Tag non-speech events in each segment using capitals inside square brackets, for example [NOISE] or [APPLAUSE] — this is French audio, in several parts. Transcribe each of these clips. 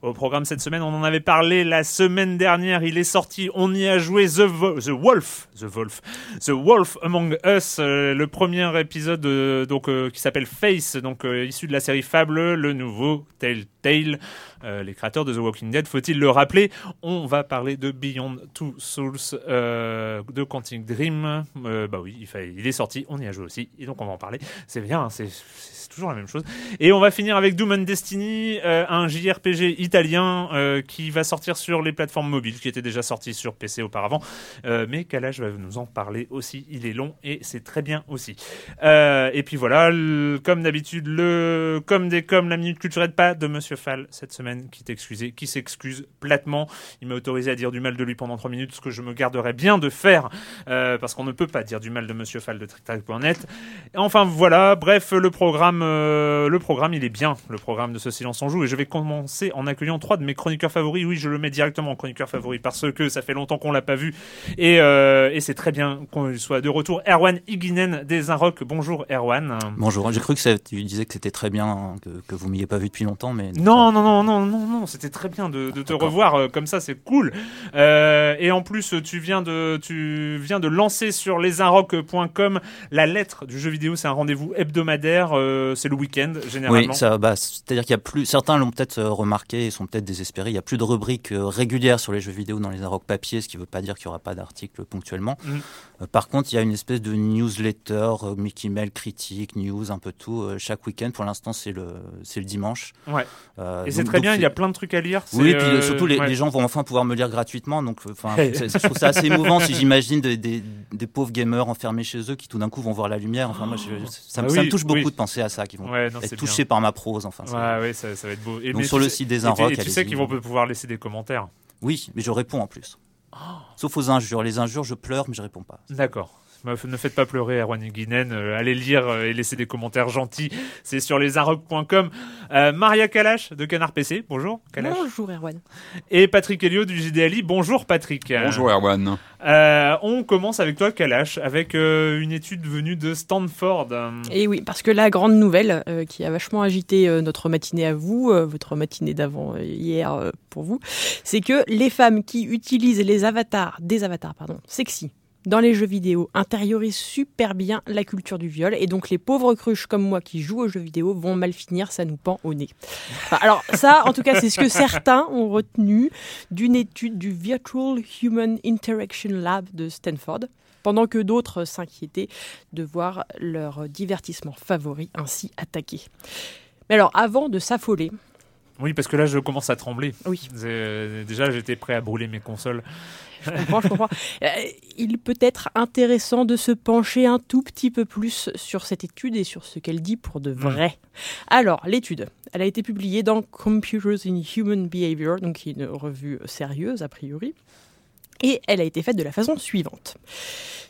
Au programme cette semaine, on en avait parlé la semaine dernière. Il est sorti, on y a joué The, The Wolf, The Wolf, The Wolf Among Us, euh, le premier épisode euh, donc euh, qui s'appelle Face, donc issu de la série Fable, le nouveau Telltale, les créateurs de The Walking Dead. Faut-il le rappeler? On va parler de Beyond Two Souls de Quantic Dream. Bah oui, il, est sorti, on y a joué aussi, et donc on va en parler. C'est bien, hein, c'est toujours la même chose. Et on va finir avec Doom and Destiny, euh, un JRPG italien euh, qui va sortir sur les plateformes mobiles, qui était déjà sorti sur PC auparavant. Euh, mais Kalash va nous en parler aussi. Il est long et c'est très bien aussi. Et puis voilà, comme d'habitude, le comme des comme la minute culturelle pas de Monsieur Fall cette semaine qui qui s'excuse platement. Il m'a autorisé à dire du mal de lui pendant 3 minutes, ce que je me garderais bien de faire parce qu'on ne peut pas dire du mal de Monsieur Fall de TricTrac.net. Enfin voilà, bref, le programme, euh, le programme, il est bien, le programme de ce silence en joue. Et je vais commencer en accueillant trois de mes chroniqueurs favoris. Oui, je le mets directement en chroniqueur favori parce que ça fait longtemps qu'on l'a pas vu et, euh, et c'est très bien qu'on soit de retour. Erwan Higuinen des Inrock. Bonjour Erwan. Bonjour, j'ai cru que ça- tu disais que c'était très bien, hein, que, que vous m'ayez pas vu depuis longtemps, mais Non, non, non, non, non, non, c'était très bien de, de te revoir euh, comme ça, c'est cool. Euh, et en plus, tu viens de, tu viens de lancer sur lesinrock.com la lettre du jeu vidéo. C'est un rendez-vous hebdomadaire. euh, c'est le week-end généralement. Oui, ça, bah, c'est-à-dire qu'il y a plus, certains l'ont peut-être euh, remarqué et sont peut-être désespérés. Il y a plus de rubriques euh, régulières sur les jeux vidéo dans les Arocs papier, ce qui ne veut pas dire qu'il n'y aura pas d'articles ponctuellement. Mhm. Euh, par contre, il y a une espèce de newsletter, euh, Mickey Mail, critique, news, un peu tout, euh, chaque week-end. Pour l'instant, c'est le, c'est le dimanche. Ouais. Et c'est très bien. Il y a plein de trucs à lire. Oui, et puis surtout les, ouais. les gens vont enfin pouvoir me lire gratuitement, donc [LAUGHS] je trouve ça assez émouvant si j'imagine des, des- des pauvres gamers enfermés chez eux qui tout d'un coup vont voir la lumière. Enfin, moi, je- ça, me- Ah ça oui, me touche beaucoup oui. de penser à ça, qui vont Ouais, non, être bien. touchés par ma prose. Enfin, c'est- Ouais, ça, ça va être beau. Et donc sur tu le sais- site des et tu- Inrock, Et tu sais qu'ils vont pouvoir laisser des commentaires. Oui, mais je réponds en plus. Sauf aux injures. Les injures, je pleure, mais je réponds pas. D'accord. Ne faites pas pleurer Erwan Guinen, euh, allez lire euh, et laisser des commentaires gentils, c'est sur lesinrock.com. Euh, Maria Kalash de Canard PC, bonjour Kalash. Bonjour Erwan. Et Patrick Helio du JDLI, bonjour Patrick. Bonjour Erwan. Euh, on commence avec toi Kalash, avec euh, une étude venue de Stanford. Et oui, parce que la grande nouvelle euh, qui a vachement agité euh, notre matinée à vous, euh, votre matinée d'avant euh, hier euh, pour vous, c'est que les femmes qui utilisent les avatars, des avatars, pardon, sexy, dans les jeux vidéo intériorisent super bien la culture du viol et donc les pauvres cruches comme moi qui jouent aux jeux vidéo vont mal finir, ça nous pend au nez. Alors ça, en tout cas, c'est ce que certains ont retenu d'une étude du Virtual Human Interaction Lab de Stanford, pendant que d'autres s'inquiétaient de voir leur divertissement favori ainsi attaqué. Mais alors, avant de s'affoler, Oui, parce que là, je commence à trembler. Oui. C'est- Déjà, j'étais prêt à brûler mes consoles. Je comprends, je comprends. Euh, il peut être intéressant de se pencher un tout petit peu plus sur cette étude et sur ce qu'elle dit pour de vrai. Alors, l'étude, elle a été publiée dans Computers in Human Behavior, donc une revue sérieuse a priori, et elle a été faite de la façon suivante.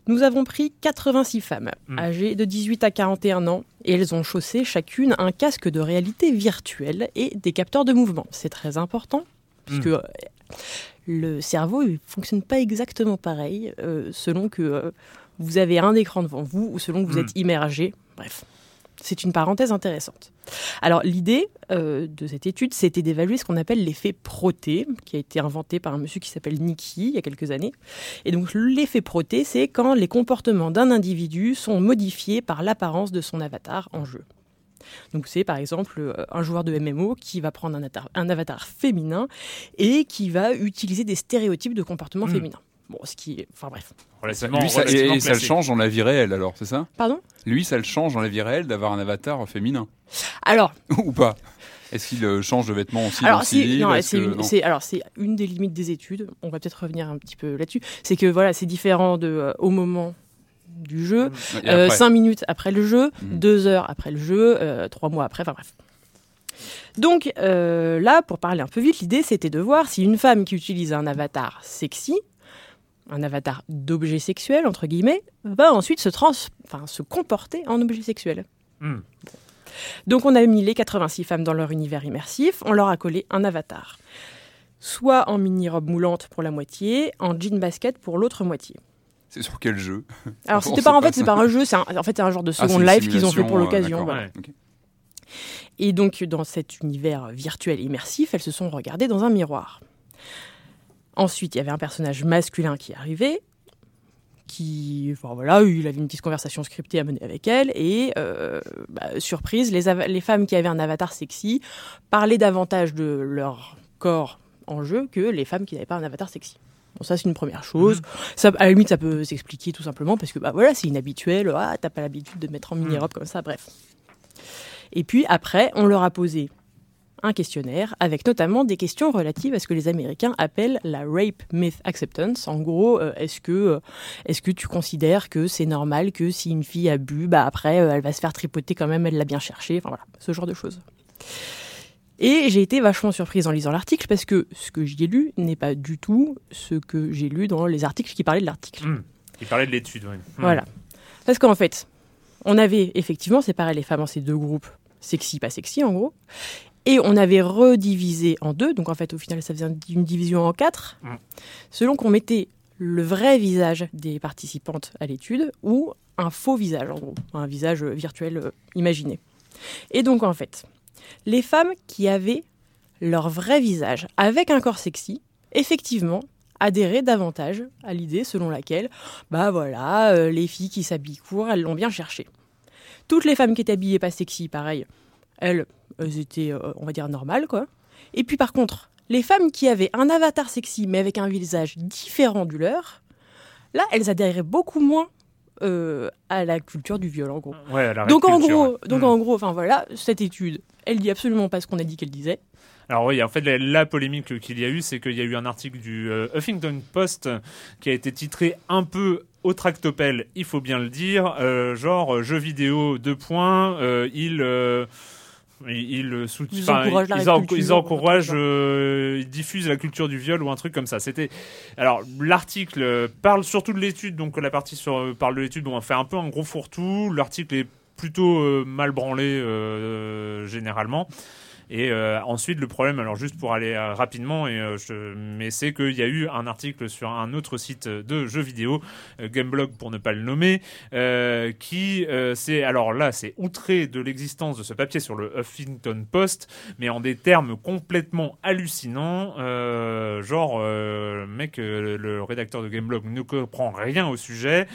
Nous avons pris 86 femmes Mm. âgées de 18 à 41 ans et elles ont chaussé chacune un casque de réalité virtuelle et des capteurs de mouvement. C'est très important puisque Mm. euh, le cerveau ne fonctionne pas exactement pareil euh, selon que euh, vous avez un écran devant vous ou selon que vous Mm. êtes immergé. Bref, c'est une parenthèse intéressante. Alors l'idée euh, de cette étude, c'était d'évaluer ce qu'on appelle l'effet proté, qui a été inventé par un monsieur qui s'appelle Nicky il y a quelques années. Et donc l'effet proté, c'est quand les comportements d'un individu sont modifiés par l'apparence de son avatar en jeu. Donc c'est par exemple euh, un joueur de MMO qui va prendre un, atar- un avatar féminin et qui va utiliser des stéréotypes de comportement Hmm. féminin. Bon, ce qui est... Enfin bref. Relativement, Lui, ça, et, relativement et ça le change dans la vie réelle, alors, c'est ça? Pardon? Lui, ça le change dans la vie réelle d'avoir un avatar féminin. Alors, [LAUGHS] Ou pas? Est-ce qu'il euh, change de vêtements aussi alors, c'est que- une, une des limites des études. On va peut-être revenir un petit peu là-dessus. C'est que voilà, c'est différent de euh, au moment du jeu, Et euh, après? cinq minutes après le jeu, Mhm. deux heures après le jeu, euh, trois mois après. Enfin bref. Donc euh, là, pour parler un peu vite, l'idée c'était de voir si une femme qui utilise un avatar sexy, un avatar d'objet sexuel entre guillemets, va ensuite se trans, enfin se comporter en objet sexuel. Hmm. Donc on a mis les 86 femmes dans leur univers immersif, on leur a collé un avatar. Soit en mini-robe moulante pour la moitié, en jean basket pour l'autre moitié. C'est sur quel jeu? Alors [LAUGHS] c'était pas en fait, c'est pas un jeu, c'est un- en fait c'est un genre de Ah, second life qu'ils ont fait pour euh, l'occasion. voilà. Ouais. Et donc dans cet univers virtuel immersif, elles se sont regardées dans un miroir. Ensuite, il y avait un personnage masculin qui arrivait, qui, enfin voilà, il avait une petite conversation scriptée à mener avec elle, et euh, bah, surprise, les, femmes qui avaient un avatar sexy parlaient davantage de leur corps en jeu que les femmes qui n'avaient pas un avatar sexy. Bon, ça c'est une première chose. Ça, à la limite, ça peut s'expliquer tout simplement parce que bah voilà, c'est inhabituel. Ah, t'as pas l'habitude de mettre en mini-robe comme ça, bref. Et puis après, on leur a posé un questionnaire avec notamment des questions relatives à ce que les Américains appellent la rape myth acceptance. En gros, euh, est-ce que, euh, est-ce que tu considères que c'est normal que si une fille a bu, bah après euh, elle va se faire tripoter quand même, elle l'a bien cherché, enfin voilà, ce genre de choses. Et j'ai été vachement surprise en lisant l'article parce que ce que j'y ai lu n'est pas du tout ce que j'ai lu dans les articles qui parlaient de l'article. Hmm. Il parlait de l'étude, oui. Hmm. Voilà. Parce qu'en fait, on avait effectivement séparé les femmes en ces deux groupes, sexy, pas sexy en gros, et on avait redivisé en deux, donc en fait au final ça faisait une division en quatre, Mm. selon qu'on mettait le vrai visage des participantes à l'étude ou un faux visage en gros, un visage virtuel euh, imaginé. Et donc en fait, les femmes qui avaient leur vrai visage avec un corps sexy, effectivement, adhéraient davantage à l'idée selon laquelle bah voilà, euh, les filles qui s'habillent court, elles l'ont bien cherché. Toutes les femmes qui étaient habillées pas sexy, pareil, elles, elles étaient, euh, on va dire, normales, quoi. Et puis par contre, les femmes qui avaient un avatar sexy, mais avec un visage différent du leur, là, elles adhéraient beaucoup moins euh, à la culture du viol, en gros. Ouais, Donc en gros, ouais. donc Hmm. en gros, enfin voilà, cette étude, elle dit absolument pas ce qu'on a dit qu'elle disait. Alors oui, en fait, la, la polémique qu'il y a eu, c'est qu'il y a eu un article du euh, Huffington Post qui a été titré un peu au tractopelle, il faut bien le dire, euh, genre jeux vidéo deux points, il ils, ils encouragent la ils en- culture, ils un encouragent, truc euh, ils diffusent la culture du viol ou un truc comme ça. C'était alors l'article euh, parle surtout de l'étude, donc la partie sur euh, parle de l'étude, on fait un peu un gros fourre-tout. L'article est plutôt euh, mal branlé euh, généralement. Et euh, ensuite, le problème, alors juste pour aller euh, rapidement, euh, mais c'est qu'il y a eu un article sur un autre site de jeux vidéo, Gameblog pour ne pas le nommer, qui, c'est alors là, c'est outré de l'existence de ce papier sur le Huffington Post, mais en des termes complètement hallucinants, genre, mec, le rédacteur de Gameblog ne comprend rien au sujet.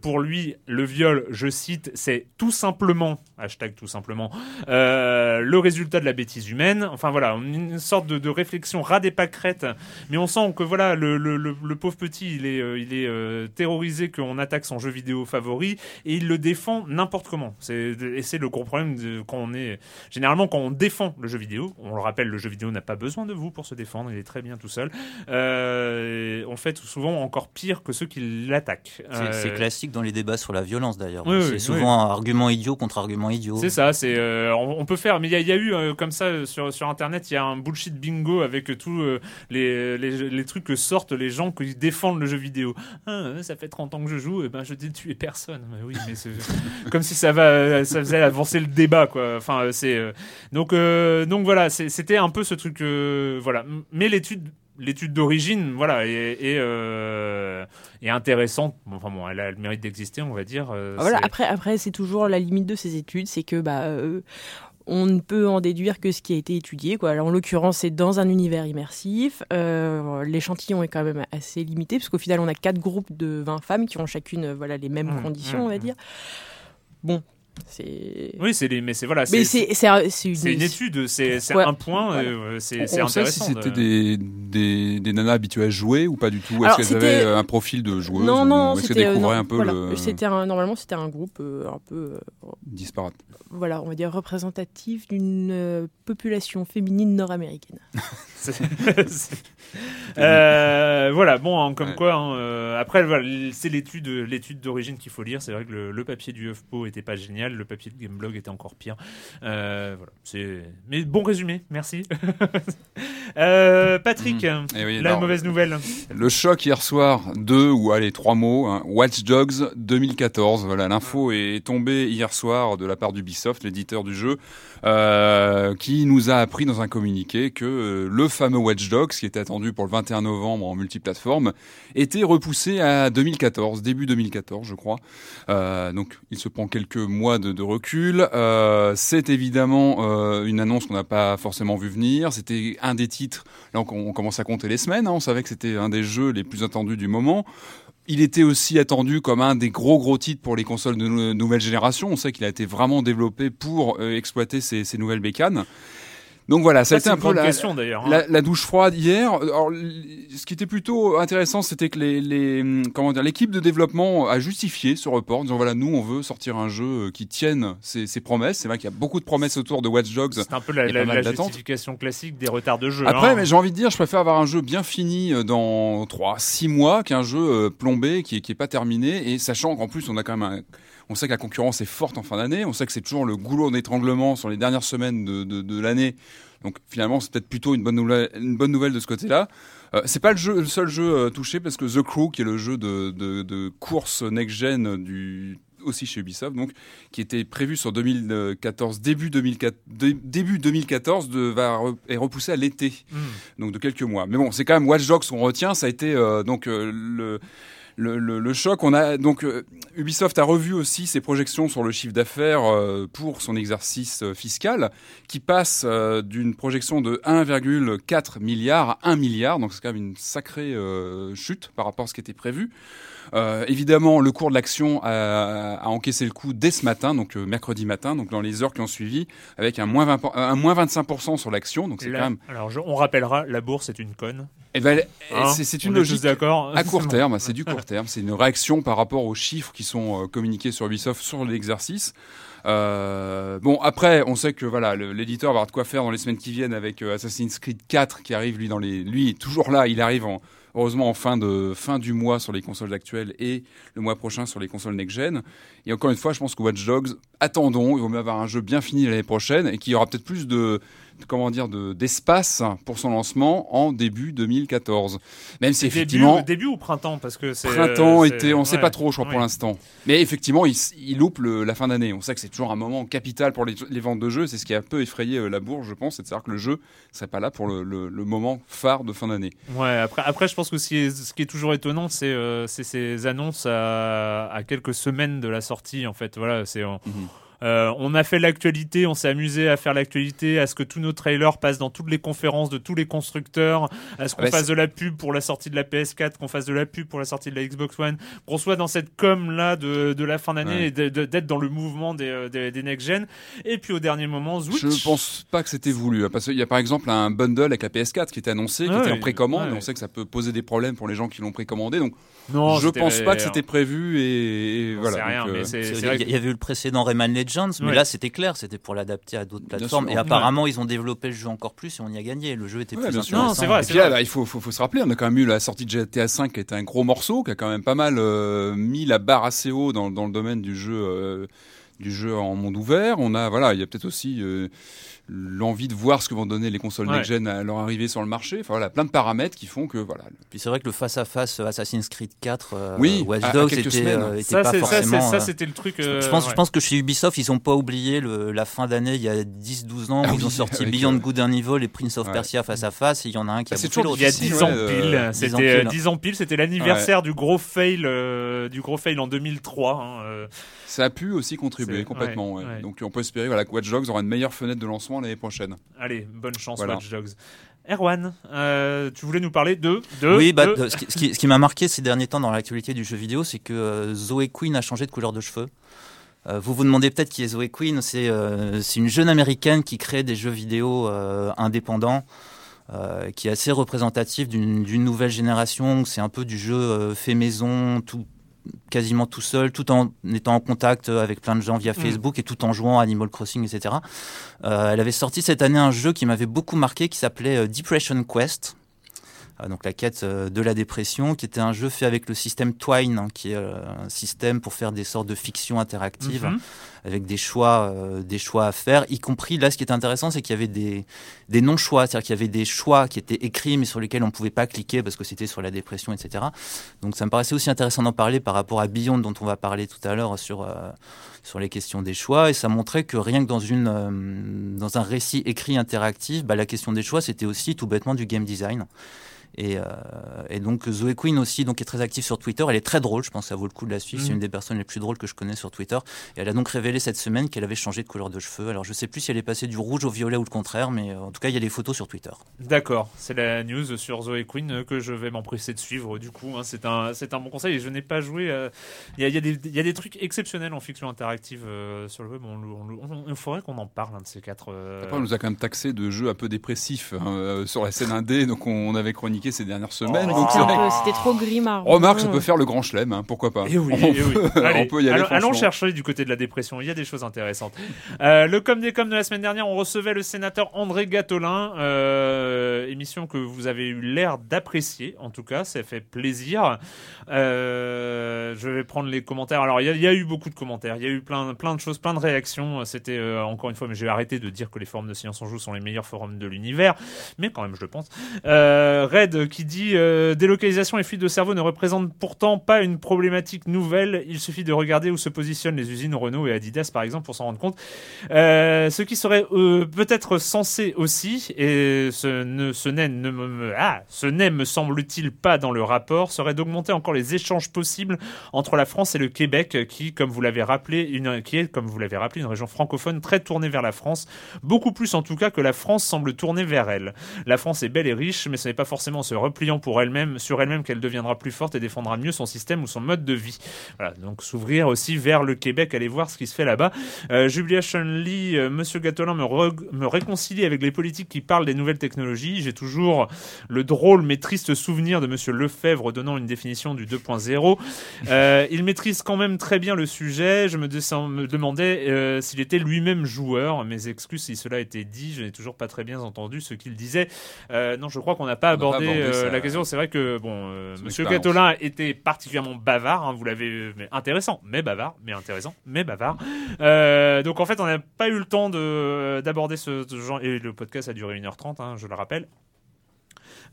Pour lui, le viol, je cite, c'est tout simplement, hashtag tout simplement, le résultat de la bêtise bêtises humaines. Enfin voilà, une sorte de, de réflexion ras des pâquerettes. Mais on sent que voilà, le, le, le, le pauvre petit, il est, euh, il est euh, terrorisé qu'on attaque son jeu vidéo favori et il le défend n'importe comment. C'est, et c'est le gros problème de, quand on est. Généralement, quand on défend le jeu vidéo, on le rappelle, le jeu vidéo n'a pas besoin de vous pour se défendre, il est très bien tout seul. Euh, on fait souvent encore pire que ceux qui l'attaquent. C'est Euh, c'est classique dans les débats sur la violence d'ailleurs. Oui, c'est oui, souvent argument idiot contre argument idiot. C'est ça, c'est euh, on, on peut faire, mais il y, y a eu comme ça euh, sur sur internet, il y a un bullshit bingo avec tous euh, les, les les trucs que sortent les gens qui défendent le jeu vidéo. Ah, euh, ça fait 30 ans que je joue, et ben je n'ai tué personne. Mais oui, mais c'est [LAUGHS] comme si ça va, ça faisait avancer le débat quoi. Enfin, c'est donc euh, donc voilà, c'était un peu ce truc, euh, voilà. Mais l'étude l'étude d'origine, voilà, est, est, euh, est intéressante. Enfin bon, elle a le mérite d'exister, on va dire. euh, Ah, Voilà, après, après c'est toujours la limite de ces études, c'est que bah, euh, on ne peut en déduire que ce qui a été étudié. Quoi. Alors, en l'occurrence, c'est dans un univers immersif. Euh, L'échantillon est quand même assez limité, parce qu'au final, on a quatre groupes de 20 femmes qui ont chacune voilà, les mêmes Mmh, conditions, mmh, on va mmh. dire. Bon. Oui, c'est les, mais c'est voilà, Mais c'est c'est c'est- c'est une, c'est une étude, c'est c'est Ouais. un point, Voilà. euh, c'est On c'est on sait intéressant. si de- c'était des, des, des nanas habituées à jouer ou pas du tout Est-ce Alors, qu'elles c'était- avaient un profil de joueuse Non, ou non, est-ce c'était qu'elles euh, découvraient non, un peu voilà. le C'était un, normalement, c'était un groupe euh, un peu, euh, disparate voilà, on va dire représentatif d'une euh, population féminine nord-américaine. [LAUGHS] [LAUGHS] Euh, voilà, bon, hein, comme Ouais. quoi. hein, euh, après, voilà, c'est l'étude, l'étude d'origine qu'il faut lire. C'est vrai que le, le papier du HuffPo était pas génial, le papier de Gameblog était encore pire. Euh, voilà, c'est. Mais bon résumé, merci. [LAUGHS] Patrick, Eh oui, la mauvaise nouvelle. Le choc hier soir, deux ou allez trois mots, hein, Watch Dogs 2014. Voilà, l'info est tombée hier soir de la part d'Ubisoft, l'éditeur du jeu, qui nous a appris dans un communiqué que euh, le fameux Watch Dogs, qui était attendu pour le 21 novembre en multiplateforme, était repoussé à 2014, début 2014, je crois. Euh, donc, il se prend quelques mois de, recul. Euh, c'est évidemment euh, une annonce qu'on n'a pas forcément vu venir. C'était un des titres. Là, on, commence à compter les semaines. hein. On savait que c'était un des jeux les plus attendus du moment. Il était aussi attendu comme un des gros gros titres pour les consoles de nou- nouvelle génération. On sait qu'il a été vraiment développé pour exploiter ces, ces nouvelles bécanes. Donc voilà, ça, a Ça, été c'est un peu grande la, question d'ailleurs. hein. la, la douche froide hier. Alors, ce qui était plutôt intéressant, c'était que les, les hum, comment dire, l'équipe de développement a justifié ce report, en disant voilà, nous, on veut sortir un jeu euh, qui tienne ses, ses promesses. C'est vrai qu'il y a beaucoup de promesses autour de Watch Dogs. C'est un peu la, a justification classique des retards de jeu. Après, hein. mais j'ai envie de dire, je préfère avoir un jeu bien fini euh, dans 3, 6 mois qu'un jeu euh, plombé qui qui est pas terminé. Et sachant qu'en plus, on a quand même un- on sait que la concurrence est forte en fin d'année. On sait que c'est toujours le goulot d'étranglement sur les dernières semaines de, de, de l'année. Donc finalement, c'est peut-être plutôt une bonne nouvelle, une bonne nouvelle de ce côté-là. Euh, c'est pas le, jeu, le seul jeu euh, touché parce que The Crew, qui est le jeu de, de, de course next-gen du aussi chez Ubisoft, donc qui était prévu sur 2014, début 2004, dé- début 2014, de, va re- est repoussé à l'été Hmm. donc de quelques mois. Mais bon, c'est quand même Watch Dogs qu'on retient. Ça a été euh, donc euh, le, le, choc. On a donc euh, Ubisoft a revu aussi ses projections sur le chiffre d'affaires euh, pour son exercice euh, fiscal, qui passe d'une projection de 1,4 milliard à 1 milliard. Donc c'est quand même une sacrée chute par rapport à ce qui était prévu. Euh, évidemment, le cours de l'action a, a encaissé le coup dès ce matin, donc euh, mercredi matin, donc dans les heures qui ont suivi, avec un moins, 20 pour- un moins 25% sur l'action. Donc c'est quand même. Alors, je- on rappellera, la bourse est une conne. Eh ben, Hein c'est une logique d'accord. à court terme, c'est du court terme, c'est une réaction par rapport aux chiffres qui sont euh, communiqués sur Ubisoft sur l'exercice. Euh, bon, après, on sait que voilà, l'éditeur va avoir de quoi faire dans les semaines qui viennent avec Assassin's Creed 4 qui arrive lui dans les, lui toujours là, il arrive en, heureusement en fin de fin du mois sur les consoles actuelles et le mois prochain sur les consoles next gen. Et encore une fois, je pense que Watch Dogs, attendons, il vaut mieux avoir un jeu bien fini l'année prochaine et qui aura peut-être plus de- comment dire de d'espace pour son lancement en début 2014. Même si effectivement Début, début ou printemps parce que c'est printemps, c'est- été, on sait ouais, pas trop, je crois, pour l'instant. Mais effectivement, il, loupe le- la fin d'année. On sait que c'est toujours un moment capital pour les, les ventes de jeux. C'est ce qui a un peu effrayé euh, la bourse, je pense, c'est de savoir que le jeu serait pas là pour le, le- le moment phare de fin d'année. Ouais, après, après, je pense que ce qui est, ce qui est toujours étonnant, c'est euh, c'est ces annonces à, à quelques semaines de la sortie, en fait. Voilà, c'est. Mhm. Euh, on a fait l'actualité, on s'est amusé à faire l'actualité, à ce que tous nos trailers passent dans toutes les conférences de tous les constructeurs, à ce qu'on Ah bah, fasse de la pub pour la sortie de la PS4, qu'on fasse de la pub pour la sortie de la Xbox One, qu'on soit dans cette com là de, de la fin d'année Ouais. et d'être dans le mouvement des, euh, des, des next-gen. Et puis au dernier moment, Switch. Je pense pas que c'était voulu, hein, parce qu'il y a par exemple un bundle avec la PS4 qui était annoncé, qui Ah était ouais, en précommande, ouais. on sait que ça peut poser des problèmes pour les gens qui l'ont précommandé, donc Non, je pense pas que c'était prévu et, et voilà. sais rien, donc, mais euh, Il y, avait eu le précédent Rayman Legends, mais Ouais. là c'était clair, c'était pour l'adapter à d'autres plateformes. Et apparemment, ils ont développé le jeu encore plus et on y a gagné. Le jeu était Ouais, plus intéressant. Non, c'est vrai, Et c'est puis là, vrai. il faut, faut, faut se rappeler, on a quand même eu la sortie de GTA V qui était un gros morceau, qui a quand même pas mal euh, mis la barre assez haut dans, dans le domaine du jeu, euh, du jeu en monde ouvert. On a, voilà, il y a peut-être aussi euh, l'envie de voir ce que vont donner les consoles Ouais. next-gen à leur arrivée sur le marché. Enfin voilà, plein de paramètres qui font que voilà. Puis c'est vrai que le face-à-face Assassin's Creed 4, euh, Oui, Watch à- à Dogs était, euh, était Ça, pas forcément. ça, euh, c'était le truc. je, euh, pense, ouais. je pense que chez Ubisoft, ils n'ont pas oublié le- la fin d'année, il y a 10-12 ans, où Ah ils ont sorti Beyond euh, Good and Evil et Prince of ouais. Persia face à face, et il y en a un qui a Ah, c'est bouffé toujours l'autre. Il y a aussi, 10 ouais, ans euh, pile, 10 ans c'était euh, pile. 10 ans pile, c'était l'anniversaire du gros fail, euh, du gros fail en 2003. hein, euh. Ça a pu aussi contribuer complètement. Donc on peut espérer voilà, que Watch Dogs aura une meilleure fenêtre de lancement l'année prochaine. Allez, bonne chance Voilà. Watch Dogs. Erwan, euh, tu voulais nous parler de, de Oui, bah, de- de- ce qui, ce qui- ce qui m'a marqué ces derniers temps dans l'actualité du jeu vidéo, c'est que euh, Zoé Quinn a changé de couleur de cheveux. Euh, vous vous demandez peut-être qui est Zoé Quinn. C'est euh, c'est une jeune américaine qui crée des jeux vidéo euh, indépendants, euh, qui est assez représentative d'une d'une nouvelle génération. C'est un peu du jeu euh, fait maison, tout quasiment tout seul, tout en étant en contact avec plein de gens via Mm. Facebook et tout en jouant à Animal Crossing, etc. Euh, elle avait sorti cette année un jeu qui m'avait beaucoup marqué, qui s'appelait euh, Depression Quest. Euh, donc la quête euh, de la dépression, qui était un jeu fait avec le système Twine, hein, qui est euh, un système pour faire des sortes de fiction interactive Mhm. avec des choix, des choix à faire, y compris là, ce qui est intéressant, c'est qu'il y avait des, des non-choix, c'est-à-dire qu'il y avait des choix qui étaient écrits mais sur lesquels on ne pouvait pas cliquer parce que c'était sur la dépression, etc. Donc ça me paraissait aussi intéressant d'en parler par rapport à Beyond dont on va parler tout à l'heure sur sur les questions des choix et ça montrait que rien que dans une euh, dans un récit écrit interactif, bah, la question des choix c'était aussi tout bêtement du game design. Et, euh, et donc Zoé Quinn aussi, donc est très active sur Twitter. Elle est très drôle, je pense que ça vaut le coup de la suivre. C'est Mhm. une des personnes les plus drôles que je connais sur Twitter. Et elle a donc révélé cette semaine qu'elle avait changé de couleur de cheveux. Alors je sais plus si elle est passée du rouge au violet ou le contraire, mais euh, en tout cas il y a des photos sur Twitter. D'accord, c'est la news sur Zoé euh, que je vais m'empresser de suivre. Du coup, hein, c'est un, c'est un bon conseil. Et je n'ai pas joué. euh, Il y, a, y a des- il y a des trucs exceptionnels en fiction interactive euh, sur le web. On, le- on le- on- il faudrait qu'on en parle un de ces quatre. euh, Après, on nous a quand même taxé de jeux un peu dépressifs hein, sur la scène indé, donc on, on avait chroniqué ces dernières semaines. Oh, donc C'était trop grimard. Remarque, ça peut faire le grand chelem, hein, pourquoi pas. Eh oui, on, eh oui. peut, Allez, [LAUGHS] on peut y aller. allons, chercher du côté de la dépression. Il y a des choses intéressantes. Euh, le com des com de la semaine dernière, on recevait le sénateur André Gatolin, euh, émission que vous avez eu l'air d'apprécier. En tout cas, ça fait plaisir. Euh, je vais prendre les commentaires. Alors, il y, a- il y a eu beaucoup de commentaires. Il y a eu plein, plein de choses, plein de réactions. C'était euh, encore une fois, mais j'ai arrêté de dire que les forums de Science en Joue sont les meilleurs forums de l'univers, mais quand même, je le pense. Euh, Red qui dit euh, délocalisation et fuite de cerveau ne représentent pourtant pas une problématique nouvelle. Il suffit de regarder où se positionnent les usines Renault et Adidas par exemple pour s'en rendre compte. Euh, ce qui serait euh, peut-être censé aussi, et ce ne ce n'est ne me- ah, me semble-t-il pas dans le rapport, serait d'augmenter encore les échanges possibles entre la France et le Québec, qui, comme vous l'avez rappelé, une, qui est, comme vous l'avez rappelé, une région francophone très tournée vers la France, beaucoup plus en tout cas que la France semble tourner vers elle. La France est belle et riche, mais ce n'est pas forcément en se repliant pour elle-même, sur elle-même qu'elle deviendra plus forte et défendra mieux son système ou son mode de vie. Voilà, donc s'ouvrir aussi vers le Québec, aller voir ce qui se fait là-bas. Euh, Jubilation Lee, euh, Monsieur Gatolin me, me réconcilie avec les politiques qui parlent des nouvelles technologies. J'ai toujours le drôle mais triste souvenir de Monsieur Lefebvre donnant une définition du 2.0. Euh, il maîtrise quand même très bien le sujet. Je me, demandais euh, s'il était lui-même joueur. Mes excuses si cela a été dit. Je n'ai toujours pas très bien entendu ce qu'il disait. Euh, non, je crois qu'on n'a pas abordé, euh, ça. la question. C'est vrai que bon, euh, Monsieur. Gatolin était particulièrement bavard. hein, vous l'avez, mais intéressant, mais bavard, mais intéressant, mais bavard. Euh, donc en fait, on n'a pas eu le temps de d'aborder ce, ce genre. Et le podcast a duré 1h30, hein, je le rappelle.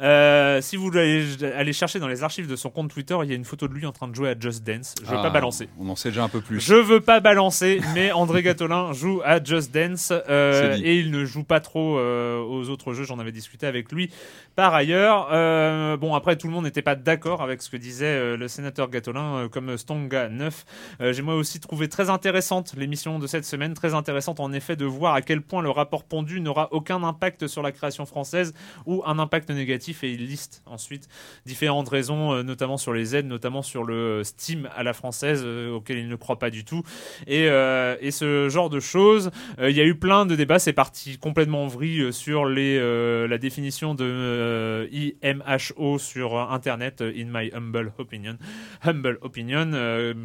Euh, si vous aller chercher dans les archives de son compte Twitter, il y a une photo de lui en train de jouer à Just Dance. Je veux Ah, pas balancer. On en sait déjà un peu plus. Je veux pas balancer, mais André Gatolin [LAUGHS] joue à Just Dance euh, et il ne joue pas trop euh, aux autres jeux. J'en avais discuté avec lui par ailleurs. Bon, après, tout le monde n'était pas d'accord avec ce que disait le sénateur Gatolin, comme Stonga 9. Euh, J'ai moi aussi trouvé très intéressante l'émission de cette semaine, très intéressante en effet de voir à quel point le rapport pondu n'aura aucun impact sur la création française ou un impact négatif et il liste ensuite différentes raisons, euh, notamment sur les aides, notamment sur le Steam à la française euh, auquel il ne croit pas du tout et, euh, et ce genre de choses. Il y a eu plein de débats, c'est parti complètement en vrille sur les, la définition de IMHO sur Internet, in my humble opinion. Humble opinion.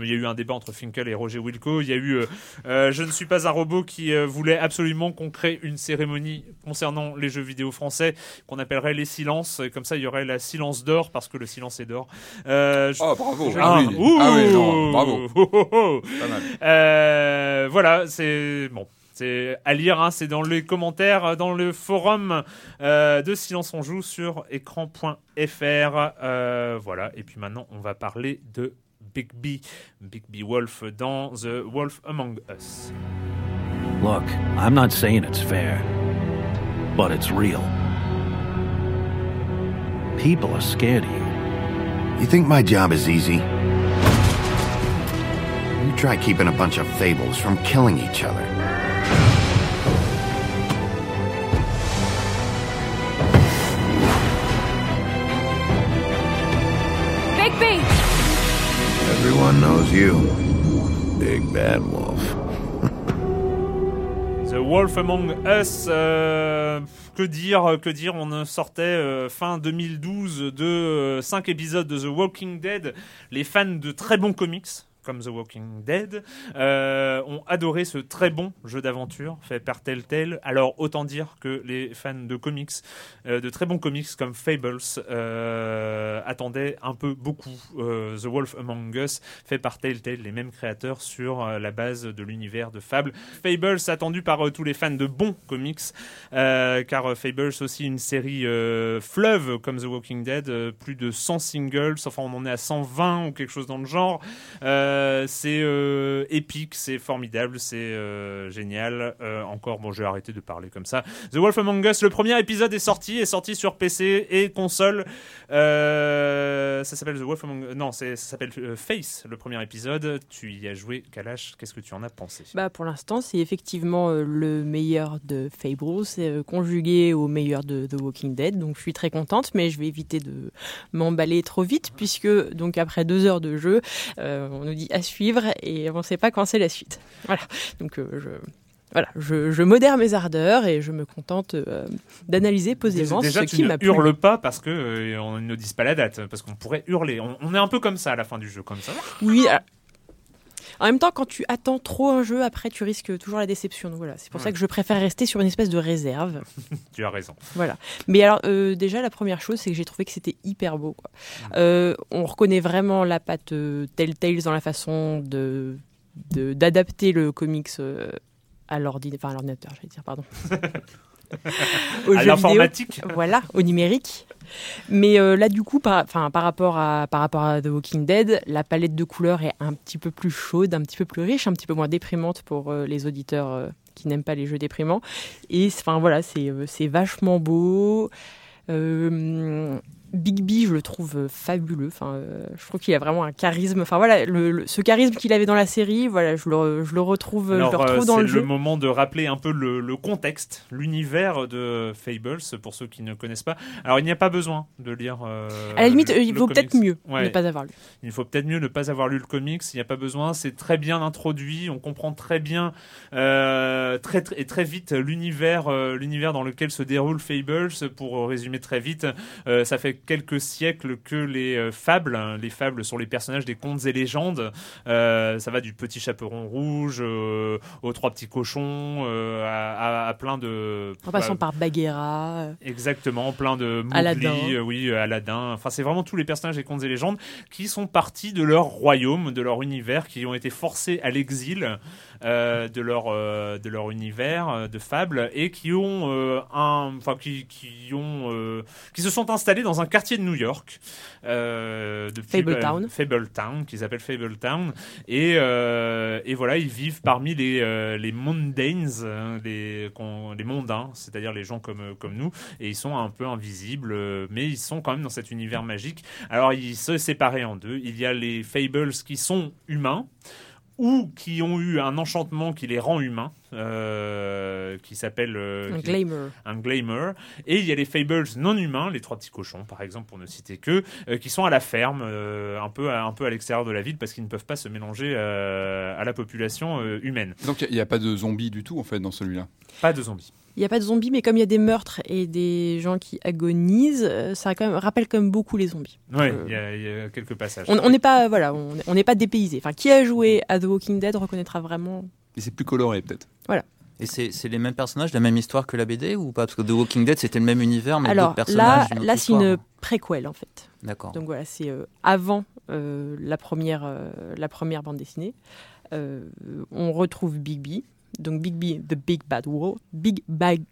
Il y a eu un débat entre Finkel et Roger Wilco. Il y a eu Je ne suis pas un robot qui voulait absolument qu'on crée une cérémonie concernant les jeux vidéo français qu'on appellerait les silences. Et comme ça, il y aurait la silence d'or parce que le silence est d'or. Euh, je- Oh, bravo. Ah, Ah oui, ouh. Ah oui, non, bravo. Oh, oh, oh. Pas mal. Euh, voilà, c'est bon. C'est à lire, hein, c'est dans les commentaires, euh, dans le forum euh, de Silence on joue sur écran.fr. Euh, voilà, et puis maintenant on va parler de Big B, Big B Wolf dans The Wolf Among Us. Look, I'm not saying it's fair, but it's real. People are scared of you. You think my job is easy? You try keeping a bunch of fables from killing each other. Big B! Everyone knows you. Big Bad Wolf. [LAUGHS] The Wolf Among Us, euh, que dire, que dire, on sortait euh, fin 2012 de 5 épisodes de The Walking Dead. Les fans de très bons comics, comme The Walking Dead, euh, ont adoré ce très bon jeu d'aventure fait par Telltale. Alors autant dire que les fans de comics, euh, de très bons comics comme Fables, euh, attendaient un peu beaucoup The Wolf Among Us, fait par Telltale, les mêmes créateurs sur la base de l'univers de Fable. Fables attendu par tous les fans de bons comics, car Fables aussi une série fleuve comme The Walking Dead, plus de 100 singles, enfin on en est à 120 ou quelque chose dans le genre. C'est euh, épique, c'est formidable, c'est euh, génial. Euh, encore, bon, je vais arrêter de parler comme ça. The Wolf Among Us, le premier épisode est sorti, est sorti sur PC et console. Euh, ça s'appelle The Wolf Among Non, c'est- ça s'appelle euh, Face, le premier épisode. Tu y as joué, Kalash. Qu'est-ce que tu en as pensé? Bah, pour l'instant, c'est effectivement euh, le meilleur de Fable, c'est euh, conjugué au meilleur de The Walking Dead. Donc, je suis très contente, mais je vais éviter de m'emballer trop vite, puisque donc après deux heures de jeu, euh, on nous dit à suivre et on ne sait pas quand c'est la suite. Voilà. Donc, euh, je voilà, je, je modère mes ardeurs et je me contente euh, d'analyser posément Déjà, ce tu qui m'a plu. hurles pas parce que euh, on ne dise pas la date, parce qu'on pourrait hurler. On, on est un peu comme ça à la fin du jeu, comme ça. Oui. En même temps, quand tu attends trop un jeu, après tu risques toujours la déception. Donc voilà, c'est pour ça que je préfère rester sur une espèce de réserve. [LAUGHS] Tu as raison. Voilà. Mais alors, euh, déjà, la première chose, c'est que j'ai trouvé que c'était hyper beau. quoi. Euh, on reconnaît vraiment la patte euh, Telltale dans la façon de de- d'adapter le comics à l'ordi- enfin, à l'ordinateur, j'allais dire, pardon. [LAUGHS] Au À jeu vidéo. l'informatique. Voilà, au numérique. Mais euh, là, du coup, par, par, rapport à, par rapport à The Walking Dead, la palette de couleurs est un petit peu plus chaude, un petit peu plus riche, un petit peu moins déprimante pour euh, les auditeurs euh, qui n'aiment pas les jeux déprimants. Et voilà, c'est vachement beau. Euh, Big B, je le trouve euh, fabuleux. Enfin, euh, je trouve qu'il a vraiment un charisme. Enfin voilà, le- le- ce charisme qu'il avait dans la série, voilà, je le, je le retrouve, le Alors, euh, retrouve dans c'est le le, jeu. moment de rappeler un peu le, le contexte, l'univers de Fables, pour ceux qui ne connaissent pas. Alors, il n'y a pas besoin de lire. euh, À la limite, le- il le vaut peut-être mieux Ouais. ne pas avoir lu. Il faut peut-être mieux ne pas avoir lu le comics. Il n'y a pas besoin. C'est très bien introduit. On comprend très bien euh, très, très- et très vite l'univers, l'univers dans lequel se déroule Fables. Pour résumer très vite, ça fait quelques siècles que les euh, fables. hein. Les fables sont les personnages des contes et légendes. Euh, ça va du petit chaperon rouge euh, aux trois petits cochons, à, à- à plein de. En passant bah, par Bagheera. Exactement, plein de Mowgli, Aladdin. oui, Aladdin. Enfin, c'est vraiment tous les personnages des contes et légendes qui sont partis de leur royaume, de leur univers, qui ont été forcés à l'exil de leur euh, de leur univers euh, de fables et qui ont euh, un, enfin qui qui ont euh, qui se sont installés dans un quartier de New York, euh, depuis, Fabletown. Fabletown, qu'ils appellent Fabletown, et euh, et voilà, ils vivent parmi les euh, les les les mondains, c'est-à-dire les gens comme comme nous, et ils sont un peu invisibles, euh, mais ils sont quand même dans cet univers magique. Alors ils se séparent en deux. Il y a les fables qui sont humains ou qui ont eu un enchantement qui les rend humains, euh, qui s'appelle euh, un glamour. un glamour. Et il y a les fables non humains, les trois petits cochons par exemple, pour ne citer que, euh, qui sont à la ferme, euh, un peu à, un peu à l'extérieur de la ville parce qu'ils ne peuvent pas se mélanger euh, à la population euh, humaine. Donc il n'y a, pas de zombies du tout en fait dans celui-là? Pas de zombies. Il n'y a pas de zombies, mais comme il y a des meurtres et des gens qui agonisent, euh, ça quand même, rappelle quand même beaucoup les zombies. Ouais, Euh, il y a- il y, a quelques passages. On on n'est pas, voilà, on on n'est pas dépaysé. Enfin, qui a joué à The Walking Dead reconnaîtra vraiment. Et c'est plus coloré peut-être. Et c'est les mêmes personnages, la même histoire que la BD ou pas? Parce que The Walking Dead, c'était le même univers, mais Alors d'autres là, personnages. autre là, c'est une préquelle en fait. D'accord. Donc voilà, c'est euh, avant euh, la première, euh, la première bande dessinée. Euh, on retrouve Big B. Donc Big B, the Big Bad Wolf, Big Bad.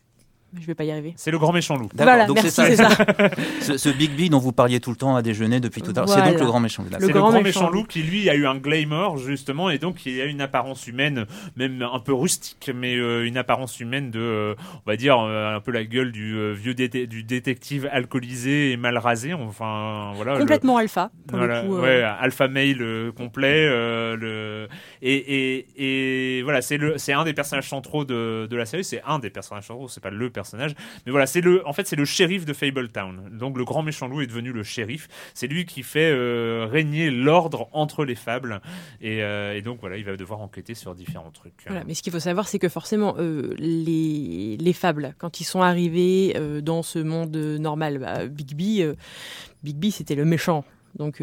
Je vais pas y arriver. C'est le grand méchant loup. D'accord, Voilà, donc merci, c'est ça. ça. [LAUGHS] Ce, ce Big B dont vous parliez tout le temps à déjeuner depuis tout à l'heure, c'est donc le grand méchant. là. Le C'est le grand grand méchant méchant loup. loup qui lui a eu un glamour justement et donc il a une apparence humaine même un peu rustique mais euh, une apparence humaine de euh, on va dire euh, un peu la gueule du euh, vieux du détective alcoolisé et mal rasé enfin voilà le- Complètement alpha. Pour voilà, le coup, euh, ouais, alpha male euh, complet. euh, le et, et, et voilà, c'est le, c'est un des personnages centraux de, de la série. C'est un des personnages centraux. C'est pas le personnage, mais voilà, c'est le, en fait, c'est le shérif de Fabletown. Donc le grand méchant loup est devenu le shérif. C'est lui qui fait euh, régner l'ordre entre les fables. Et, euh, et donc voilà, il va devoir enquêter sur différents trucs. Mais ce qu'il faut savoir, c'est que forcément, euh, les, les fables, quand ils sont arrivés dans ce monde normal, bah, Big B, euh, Big B, c'était le méchant. Donc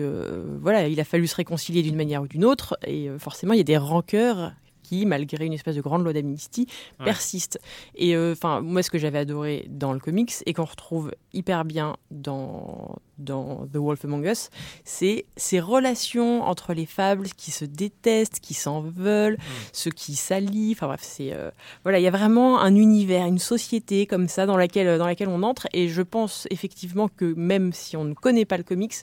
voilà, il a fallu se réconcilier d'une manière ou d'une autre, et forcément, il y a des rancœurs qui, malgré une espèce de grande loi d'amnistie, Ouais. persistent. Et euh, enfin, moi, ce que j'avais adoré dans le comics et qu'on retrouve hyper bien dans dans The Wolf Among Us, c'est ces relations entre les fables qui se détestent, qui s'en veulent, ceux qui s'allient. Enfin bref, c'est euh, voilà, il y a vraiment un univers, une société comme ça dans laquelle dans laquelle on entre. Et je pense effectivement que même si on ne connaît pas le comics,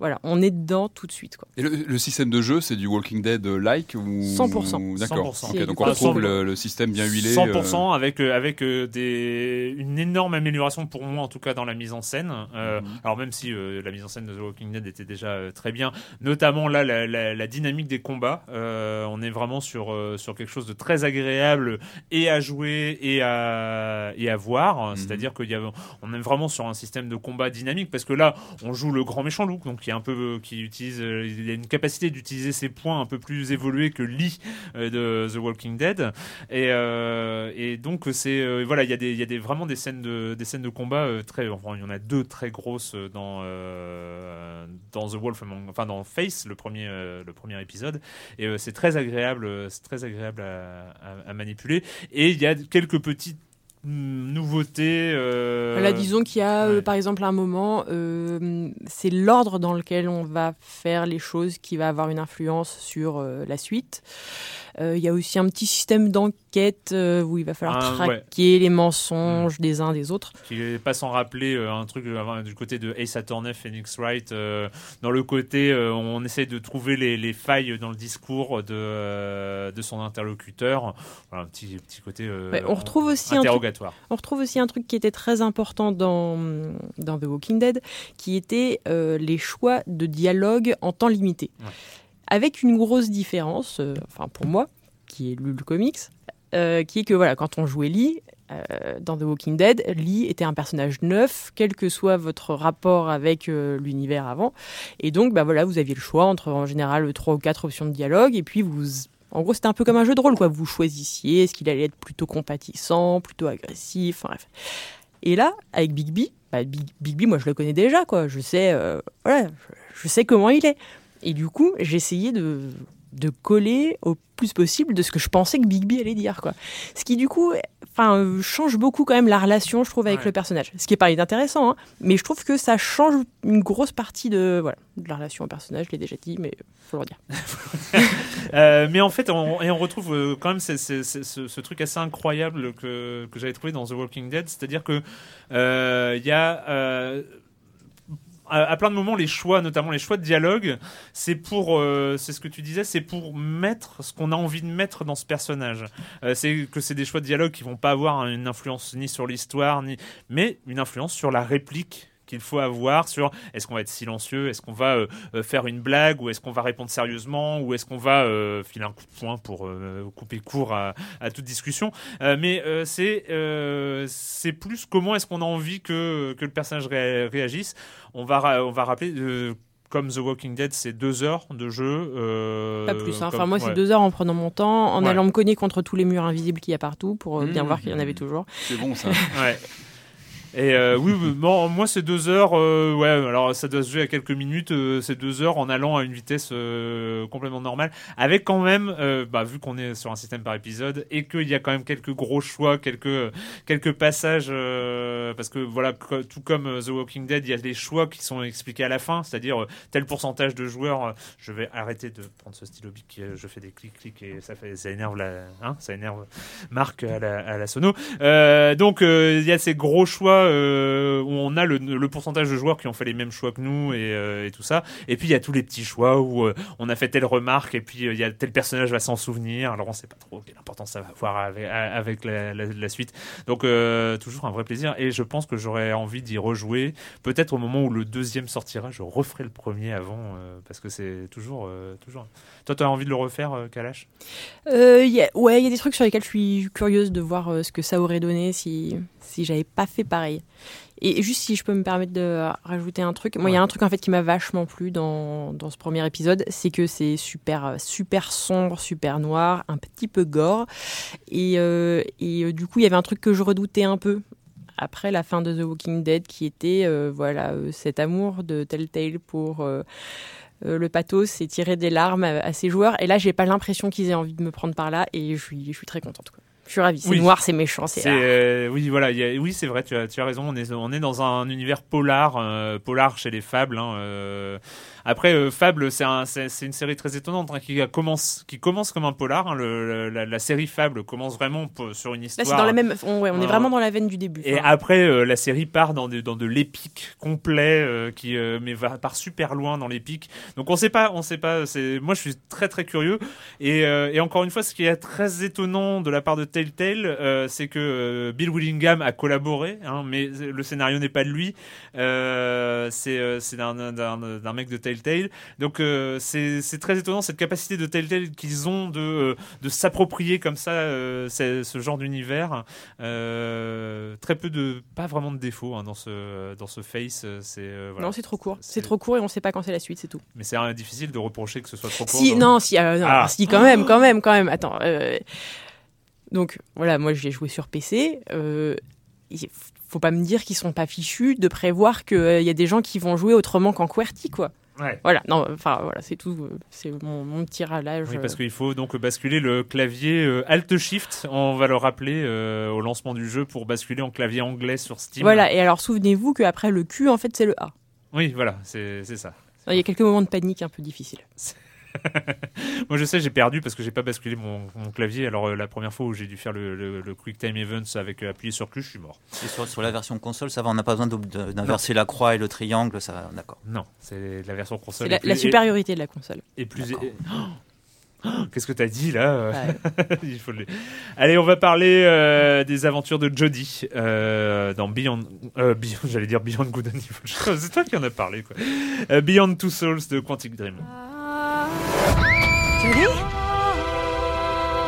voilà, on est dedans tout de suite. Quoi. Et le, le système de jeu, c'est du Walking Dead like ou 100%. D'accord. 100%. Ok, C'est donc on retrouve 100%. le, le système bien huilé. 100% avec euh, avec euh, des une énorme amélioration pour moi en tout cas dans la mise en scène. Euh, Mhm. Alors même si euh, la mise en scène de The Walking Dead était déjà euh, très bien, notamment là la, la- la dynamique des combats, euh, on est vraiment sur euh, sur quelque chose de très agréable et à jouer et à et à voir. Mhm. C'est-à-dire qu'il y a on est vraiment sur un système de combat dynamique parce que là on joue le grand méchant loup donc qui est un peu euh, qui utilise euh, il a une capacité d'utiliser ses points un peu plus évolués que Lee euh, de The Walking Dead. Et, euh, et donc c'est euh, voilà il y a des y a des vraiment des scènes de des scènes de combat euh, très enfin il y en a deux très grosses dans dans The Wolf Among- enfin dans Face le premier le premier épisode. Et c'est très agréable c'est très agréable à, à- à manipuler. Et il y a quelques petites nouveautés euh, Là, disons qu'il y a, euh, par exemple, un moment, euh, c'est l'ordre dans lequel on va faire les choses qui va avoir une influence sur la suite. Euh, Il y a aussi un petit système d'enquête euh, où il va falloir Ah, ouais. traquer les mensonges des uns des autres. qui n'est pas sans rappeler euh, un truc du côté de Ace Attorney, Phoenix Wright, dans le côté on essaie de trouver les, les failles dans le discours de, de son interlocuteur. Voilà, un petit, petit côté Ouais, on retrouve aussi un truc- interrogatoire. On retrouve aussi un truc qui était très important dans, dans The Walking Dead, qui était euh, les choix de dialogue en temps limité. Ouais. Avec une grosse différence, euh, enfin pour moi, qui ai lu le comics, euh, qui est que voilà, quand on jouait Lee, euh, dans The Walking Dead, Lee était un personnage neuf, quel que soit votre rapport avec l'univers avant. Et donc, bah voilà, vous aviez le choix entre en général trois ou quatre options de dialogue, et puis vous en gros, c'était un peu comme un jeu de rôle, quoi. Vous choisissiez est-ce qu'il allait être plutôt compatissant, plutôt agressif, bref. Et là, avec Bigby, bah, Big, moi je le connais déjà, quoi. Je sais, voilà, je sais comment il est. Et du coup, essayé de, de coller au plus possible de ce que je pensais que Bigby allait dire, quoi. Ce qui, du coup, enfin, euh, change beaucoup quand même la relation, je trouve, avec Ouais. le personnage. Ce qui est pas intéressant, hein, mais je trouve que ça change une grosse partie de, voilà, de la relation au personnage. Je l'ai déjà dit, mais faut le redire. [LAUGHS] Euh, mais en fait, on, et on retrouve euh, quand même ce, ce truc assez incroyable que, que j'avais trouvé dans The Walking Dead, c'est-à-dire que euh, il y a euh, à, plein de moments les choix, notamment les choix de dialogue, c'est pour, euh, c'est ce que tu disais, c'est pour mettre ce qu'on a envie de mettre dans ce personnage. Euh, c'est que c'est des choix de dialogue qui vont pas avoir une influence ni sur l'histoire, ni, mais une influence sur la réplique qu'il faut avoir sur est-ce qu'on va être silencieux, est-ce qu'on va euh, euh, faire une blague ou est-ce qu'on va répondre sérieusement ou est-ce qu'on va euh, filer un coup de poing pour euh, couper court à, à toute discussion. Euh, mais euh, c'est euh, c'est plus comment est-ce qu'on a envie que, que le personnage ré- réagisse. On va on va rappeler. euh, comme The Walking Dead, c'est deux heures de jeu. euh, Pas plus. hein. comme- Enfin, moi, ouais. c'est deux heures en prenant mon temps, en Ouais. allant me cogner contre tous les murs invisibles qu'il y a partout pour euh, bien Mmh. voir qu'il y en avait toujours. C'est bon ça. [LAUGHS] Ouais. Et euh, oui, bon, moi c'est deux heures. euh, ouais, alors ça doit se jouer à quelques minutes. euh, c'est deux heures en allant à une vitesse euh, complètement normale, avec quand même, euh, bah, vu qu'on est sur un système par épisode et qu'il y a quand même quelques gros choix, quelques quelques passages, euh, parce que voilà, tout comme The Walking Dead, il y a des choix qui sont expliqués à la fin, c'est-à-dire tel pourcentage de joueurs. je vais arrêter de prendre ce stylo Je fais des clics clics et ça fait, ça énerve la, hein, ça énerve Marc à la, à la sono. Donc il y a ces gros choix euh, où on a le, pourcentage de joueurs qui ont fait les mêmes choix que nous et, euh, tout ça. Et puis il y a tous les petits choix où euh, on a fait telle remarque et puis il y a tel personnage va s'en souvenir. Alors on sait pas trop quelle importance ça va avoir avec, la, suite. Donc toujours un vrai plaisir et je pense que j'aurais envie d'y rejouer. Peut-être au moment où le deuxième sortira, je referai le premier avant parce que c'est toujours toujours. Toi, tu as envie de le refaire, Kalash? Ouais, il y a des trucs sur lesquels je suis curieuse de voir ce que ça aurait donné si, si j'avais pas fait pareil. Et juste si je peux me permettre de rajouter un truc, moi il y a un truc en fait qui m'a vachement plu dans, dans ce premier épisode, c'est que c'est super euh, super sombre, super noir, un petit peu gore, et, euh, et euh, du coup il y avait un truc que je redoutais un peu après la fin de The Walking Dead, qui était euh, voilà euh, cet amour de Telltale pour euh, le pathos et tirer des larmes à, à ses joueurs. Et là, j'ai pas l'impression qu'ils aient envie de me prendre par là, et je suis, je suis très contente. Quoi. Je suis ravie. C'est Oui. noir, c'est méchant, c'est. Euh, oui voilà a- oui c'est vrai tu as, tu as raison on est on est dans un univers polar euh, polar chez les fables hein, euh. Après euh, Fable c'est un c'est c'est une série très étonnante hein, qui commence qui commence comme un polar hein, le, la, la série Fable commence vraiment sur une Là, histoire c'est dans la même. On, ouais, on est vraiment dans la veine du début. et Enfin, après, euh, la série part dans, des- dans de l'épique complet, euh, qui mais va part super loin dans l'épique. Donc on sait pas, on sait pas. Moi, je suis très très curieux. Et, et encore une fois, ce qui est très étonnant de la part de Telltale, c'est que Bill Willingham a collaboré, hein, mais le scénario n'est pas de lui. C'est d'un mec de Telltale. Donc euh, c'est très étonnant cette capacité de Telltale qu'ils ont de euh, de s'approprier comme ça euh, ce genre d'univers. Euh, très peu de, pas vraiment de défauts hein, dans ce dans ce face. voilà. Non, c'est trop court. C'est- trop court et on sait pas quand c'est la suite, c'est tout. Mais c'est difficile de reprocher que ce soit trop court. Si, non, si, non, Ah. si, quand même, quand même, quand même. Attends. Donc, voilà, moi, j'ai joué sur PC. Euh, faut pas me dire qu'ils sont pas fichus de prévoir qu'il y a des gens qui vont jouer autrement qu'en QWERTY, quoi. Ouais. Voilà, non, enfin, voilà, c'est tout. euh, C'est mon, mon petit râlage. Oui, parce euh. qu'il faut donc basculer le clavier euh, Alt Shift. On va le rappeler euh, au lancement du jeu pour basculer en clavier anglais sur Steam. Voilà, et alors souvenez-vous qu'après le Q, en fait, c'est le A. Oui, voilà, c'est c'est ça. Il y a quelques moments de panique un peu difficiles. [LAUGHS] [LAUGHS] Moi, je sais, j'ai perdu parce que j'ai pas basculé mon, mon clavier. Alors, euh, la première fois où j'ai dû faire le, le, le Quick Time Events avec euh, appuyer sur Q, je suis mort. Et sur, sur la version console, ça va, on n'a pas besoin d'inverser la croix et le triangle, ça va, d'accord. Non, c'est la version console. C'est la, est plus- la supériorité de la console. Et, plus. [GASPS] Oh Qu'est-ce que t'as dit là? Ouais. [LAUGHS] Il faut le- Allez, on va parler euh, des aventures de Jodie euh, dans Beyond. euh, Beyond J'allais dire Beyond Good and Evil. [LAUGHS] C'est toi qui en as parlé, quoi. Euh, Beyond Two Souls de Quantic Dream. Judy?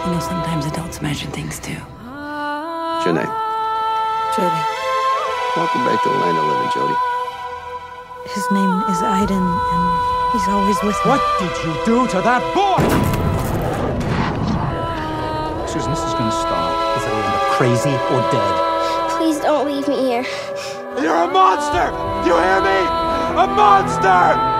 You know, sometimes adults imagine things too. What's your name? Jody. Welcome back to the land of living, Jody. His name is Aiden, and he's always with me. What did you do to that boy? Susan, this is gonna start. Is he either crazy or dead? Please don't Don't leave me here. You're a monster! You hear me? A monster!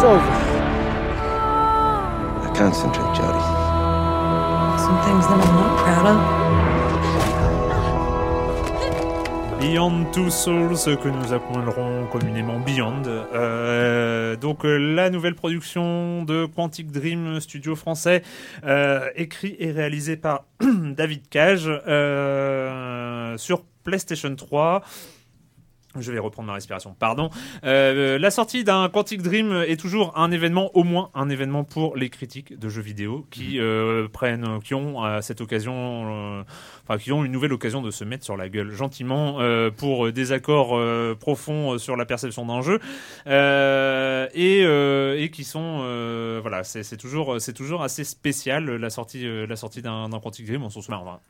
Jody. It's over. Now concentrate, Jody. Some things that I'm not proud of. Beyond Two Souls, que nous appellerons communément Beyond. Euh, donc euh, la nouvelle production de Quantic Dream, studio français, euh, écrit et réalisé par [CLEARS THROAT] David Cage euh, sur PlayStation 3. Je vais reprendre ma respiration, pardon. Euh, la sortie d'un Quantic Dream est toujours un événement, au moins un événement pour les critiques de jeux vidéo qui euh, prennent, qui ont à cette occasion, euh, enfin qui ont une nouvelle occasion de se mettre sur la gueule gentiment pour des accords profonds sur la perception d'un jeu et, et qui sont, voilà, c'est toujours, c'est toujours assez spécial la sortie, la sortie d'un d'un Quantic Dream. On s'en souvient.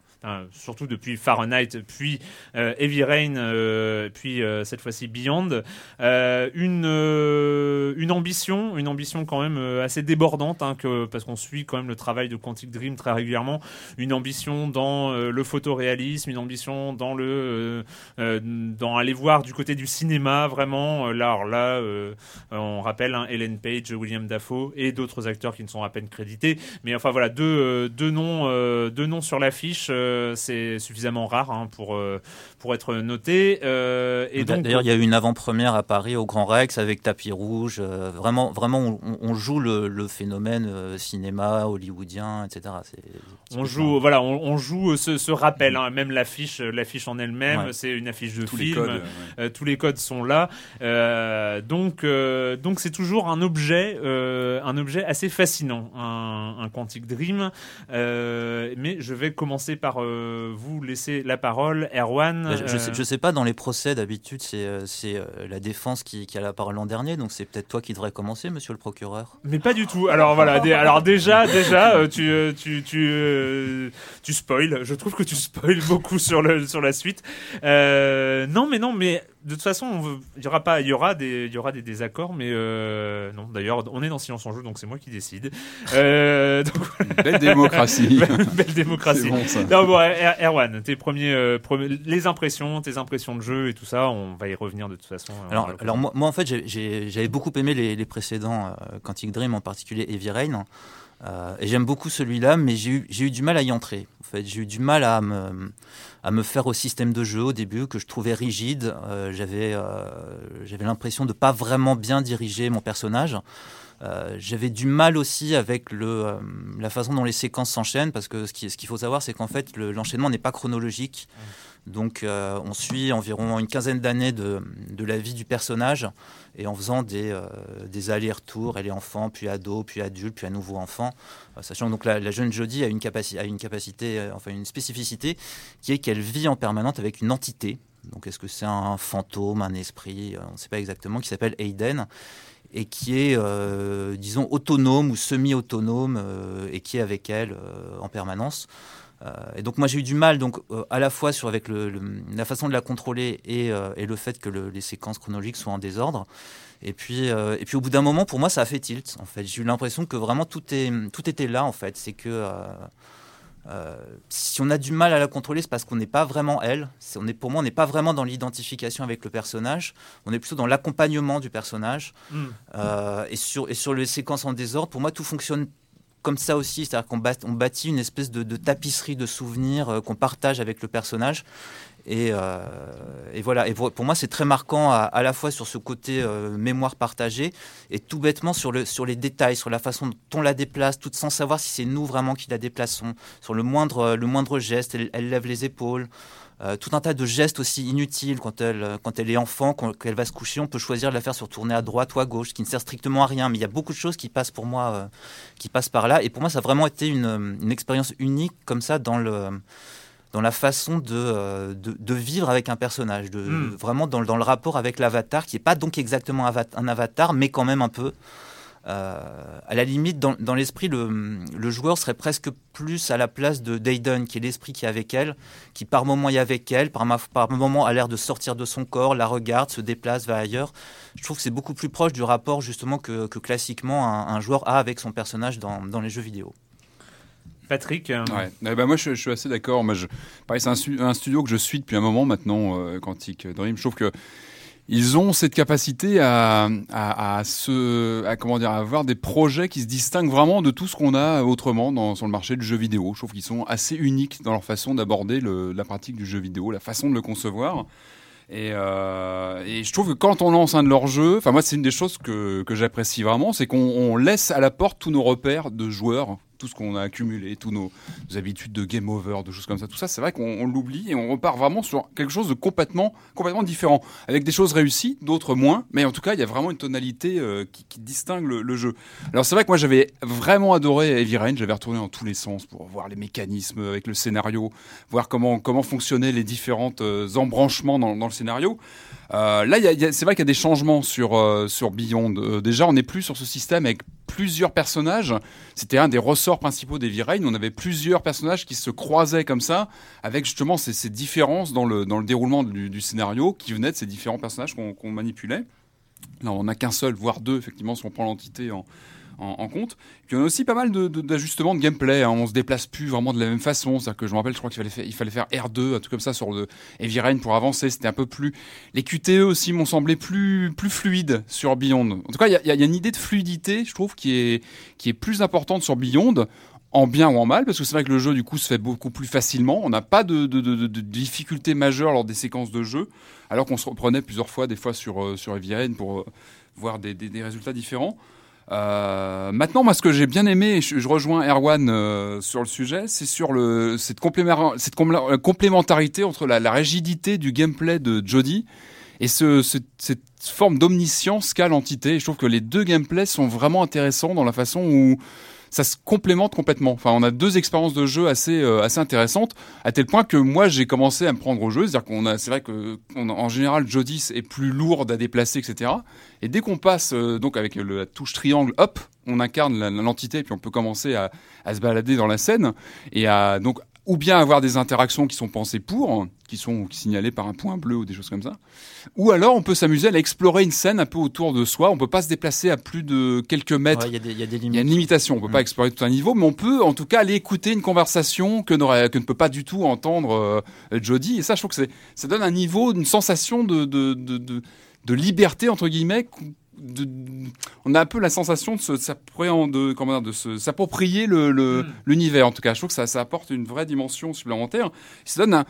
Surtout depuis Fahrenheit, puis euh, Heavy Rain, euh, puis euh, cette fois-ci Beyond, une ambition, une ambition quand même assez débordante, hein, parce qu'on suit quand même le travail de Quantic Dream très régulièrement, une ambition dans le photoréalisme, une ambition dans le dans aller voir du côté du cinéma vraiment. Là, alors là, on rappelle hein, Page, William Dafoe et d'autres acteurs qui ne sont à peine crédités, mais enfin voilà deux noms sur l'affiche. Euh, c'est suffisamment rare hein, pour, euh, pour être noté. euh, et donc, D'ailleurs, il y a eu une avant-première à Paris au Grand Rex avec tapis rouge. euh, vraiment, vraiment, on, on joue le, le phénomène euh, cinéma hollywoodien, etc. C'est- on joue, voilà, on, on joue ce, ce rappel, hein, même l'affiche, l'affiche en elle-même, Ouais. c'est une affiche de Tous les film. codes, ouais. Euh, tous les codes sont là, Euh, donc euh, donc c'est toujours un objet, euh, un objet assez fascinant, un, un Quantic Dream. Euh, mais je vais commencer par euh, vous laisser la parole, Erwan. Bah, je, je euh, sais, pas, dans les procès, d'habitude, c'est euh, la défense qui, qui a la parole l'an dernier, donc c'est peut-être toi qui devrais commencer, monsieur le procureur. Mais pas du tout. Alors voilà. dé- alors déjà, déjà, tu, tu, tu, tu spoil. Je trouve que tu spoil beaucoup sur le sur la suite. Non, mais non, mais de toute façon, il y aura pas, il y aura des, il y aura des désaccords, mais euh, non. D'ailleurs, on est dans silence en jeu, donc c'est moi qui décide. Euh, [LAUGHS] donc, Belle démocratie. [LAUGHS] belle, belle démocratie. Bon, ça. Non, bon, Er- Erwan, tes premiers, euh, premiers- les impressions, tes impressions de jeu et tout ça, on va y revenir de toute façon. Alors, alors moi, moi, en fait, j'avais beaucoup aimé les, les précédents euh, Quantic Dream, en particulier Heavy Rain. Euh, et j'aime beaucoup celui-là, mais j'ai eu, j'ai eu du mal à y entrer. En fait, j'ai eu du mal à me, à me faire au système de jeu au début que je trouvais rigide. Euh, j'avais, euh, j'avais l'impression de pas vraiment bien diriger mon personnage. Euh, j'avais du mal aussi avec le, euh, la façon dont les séquences s'enchaînent, parce que ce qui- ce qu'il faut savoir, c'est qu'en fait, le- l'enchaînement n'est pas chronologique. Donc, euh, on suit environ une quinzaine d'années de, la vie du personnage, et en faisant des, euh, des allers-retours, elle est enfant, puis ado, puis adulte, puis à nouveau enfant, Euh, sachant que donc la, la jeune Jodie a une, capacité, enfin une spécificité, qui est qu'elle vit en permanente avec une entité. Donc, est-ce que c'est un fantôme, un esprit, on ne sait pas exactement, qui s'appelle Aiden et qui est, disons, autonome ou semi-autonome et qui est avec elle en permanence. Euh, et donc moi j'ai eu du mal donc euh, à la fois sur avec le, le- la façon de la contrôler et, euh, et le fait que le- les séquences chronologiques soient en désordre. Et puis euh, et puis au bout d'un moment pour moi ça a fait tilt en fait. J'ai eu l'impression que vraiment tout est tout était là en fait. C'est que euh, euh, si on a du mal à la contrôler, c'est parce qu'on n'est pas vraiment elle. On est, pour moi, on n'est pas vraiment dans l'identification avec le personnage. On est plutôt dans l'accompagnement du personnage. Mm. Euh, et, sur, et sur les séquences en désordre, pour moi, tout fonctionne comme ça aussi. C'est-à-dire qu'on on bâtit une espèce de, de tapisserie de souvenirs euh, qu'on partage avec le personnage. Et, euh, et voilà. Et pour, moi, c'est très marquant à, la fois sur ce côté euh, mémoire partagée et tout bêtement sur, le, sur les détails, sur la façon dont on la déplace, tout sans savoir si c'est nous vraiment qui la déplaçons, sur le moindre, geste. Elle lève les épaules. Euh, tout un tas de gestes aussi inutiles quand elle, euh, quand elle est enfant, quand elle va se coucher, on peut choisir de la faire se tourner à droite ou à gauche, qui ne sert strictement à rien. Mais il y a beaucoup de choses qui passent pour moi, euh, qui passent par là. Et pour moi, ça a vraiment été une, une expérience unique comme ça dans le dans la façon de, euh, de, de vivre avec un personnage, de, Mm. vraiment dans, le- dans le rapport avec l'avatar, qui n'est pas donc exactement un avatar, mais quand même un peu. Euh, à la limite, dans, dans l'esprit, le, le, joueur serait presque plus à la place de Dayton, qui est l'esprit qui est avec elle, qui par moment est avec elle, par, par moment a l'air de sortir de son corps, la regarde, se déplace, va ailleurs. Je trouve que c'est beaucoup plus proche du rapport justement que, que classiquement un, un, joueur a avec son personnage dans, dans les jeux vidéo. Patrick euh... ouais. Eh ben moi je, je, suis assez d'accord. Moi, je... c'est un, un, studio que je suis depuis un moment maintenant, euh, Quantic Dream. Je trouve que ils ont cette capacité à, à, se, à, comment dire, à avoir des projets qui se distinguent vraiment de tout ce qu'on a autrement dans, sur le marché du jeu vidéo. Je trouve qu'ils sont assez uniques dans leur façon d'aborder la pratique du jeu vidéo, la façon de le concevoir. Et, euh, et, je trouve que quand on lance un de leurs jeux, enfin moi c'est une des choses que, que j'apprécie vraiment, c'est qu'on laisse à la porte tous nos repères de joueurs tout ce qu'on a accumulé, tous nos, habitudes de game over, de choses comme ça, tout ça, c'est vrai qu'on l'oublie et on repart vraiment sur quelque chose de complètement, complètement différent, avec des choses réussies, d'autres moins, mais en tout cas, il y a vraiment une tonalité euh, qui, distingue le, jeu. Alors c'est vrai que moi j'avais vraiment adoré Heavy Rain, j'avais retourné dans tous les sens pour voir les mécanismes avec le scénario, voir comment comment fonctionnaient les différentes euh, embranchements dans, le scénario. Euh, là, c'est vrai qu'il y a des changements sur, euh, sur Beyond. Déjà, on n'est plus sur ce système avec plusieurs personnages. C'était un des ressorts principaux des Rain. On avait plusieurs personnages qui se croisaient comme ça, avec justement ces, ces différences dans le, dans le déroulement du, scénario qui venaient de ces différents personnages qu'on qu manipulait. Là, on n'a qu'un seul, voire deux, effectivement, si on prend l'entité en, en, compte. Puis on a aussi pas mal d'ajustements de, gameplay. Hein. On se déplace plus vraiment de la même façon. C'est-à-dire que je me rappelle, je crois qu'il fallait, faire, il fallait faire R2, un truc comme ça sur le pour avancer. C'était un peu plus. Les QTE aussi m'ont semblé plus plus fluides sur Beyond. En tout cas, il y a, une idée de fluidité, je trouve, qui est qui est plus importante sur Beyond en bien ou en mal, parce que c'est vrai que le jeu du coup se fait beaucoup plus facilement. On n'a pas de, de, difficultés majeures lors des séquences de jeu, alors qu'on se reprenait plusieurs fois des fois sur euh, sur pour euh, voir des, des résultats différents. Euh, maintenant, moi, ce que j'ai bien aimé, je, rejoins Erwan euh, sur le sujet, c'est sur le cette, cette complémentarité entre la, la, rigidité du gameplay de Jody et ce, ce, cette forme d'omniscience qu'a l'entité. Je trouve que les deux gameplays sont vraiment intéressants dans la façon où ça se complémente complètement. Enfin, on a deux expériences de jeu assez euh, assez intéressantes, à tel point que moi j'ai commencé à me prendre au jeu. C'est-à-dire qu'on a, c'est vrai que en général, Jodis est plus lourde à déplacer, etc. Et dès qu'on passe euh, donc avec la touche triangle, hop, on incarne l'entité et puis on peut commencer à, à, se balader dans la scène et à donc ou bien avoir des interactions qui sont pensées pour, qui sont signalées par un point bleu ou des choses comme ça, ou alors on peut s'amuser à explorer une scène un peu autour de soi. On peut pas se déplacer à plus de quelques mètres. Il ouais, y, y, y, a une limitation. On peut mmh. pas explorer tout un niveau, mais on peut en tout cas aller écouter une conversation que, que ne peut pas du tout entendre euh, Jody. Et ça, je trouve que ça donne un niveau, une sensation de, de, de, de, de liberté entre guillemets de, on a un peu la sensation de comment de s'approprier le l'univers. Le. En tout cas, je trouve que ça, ça apporte une vraie dimension supplémentaire. Ça donne un,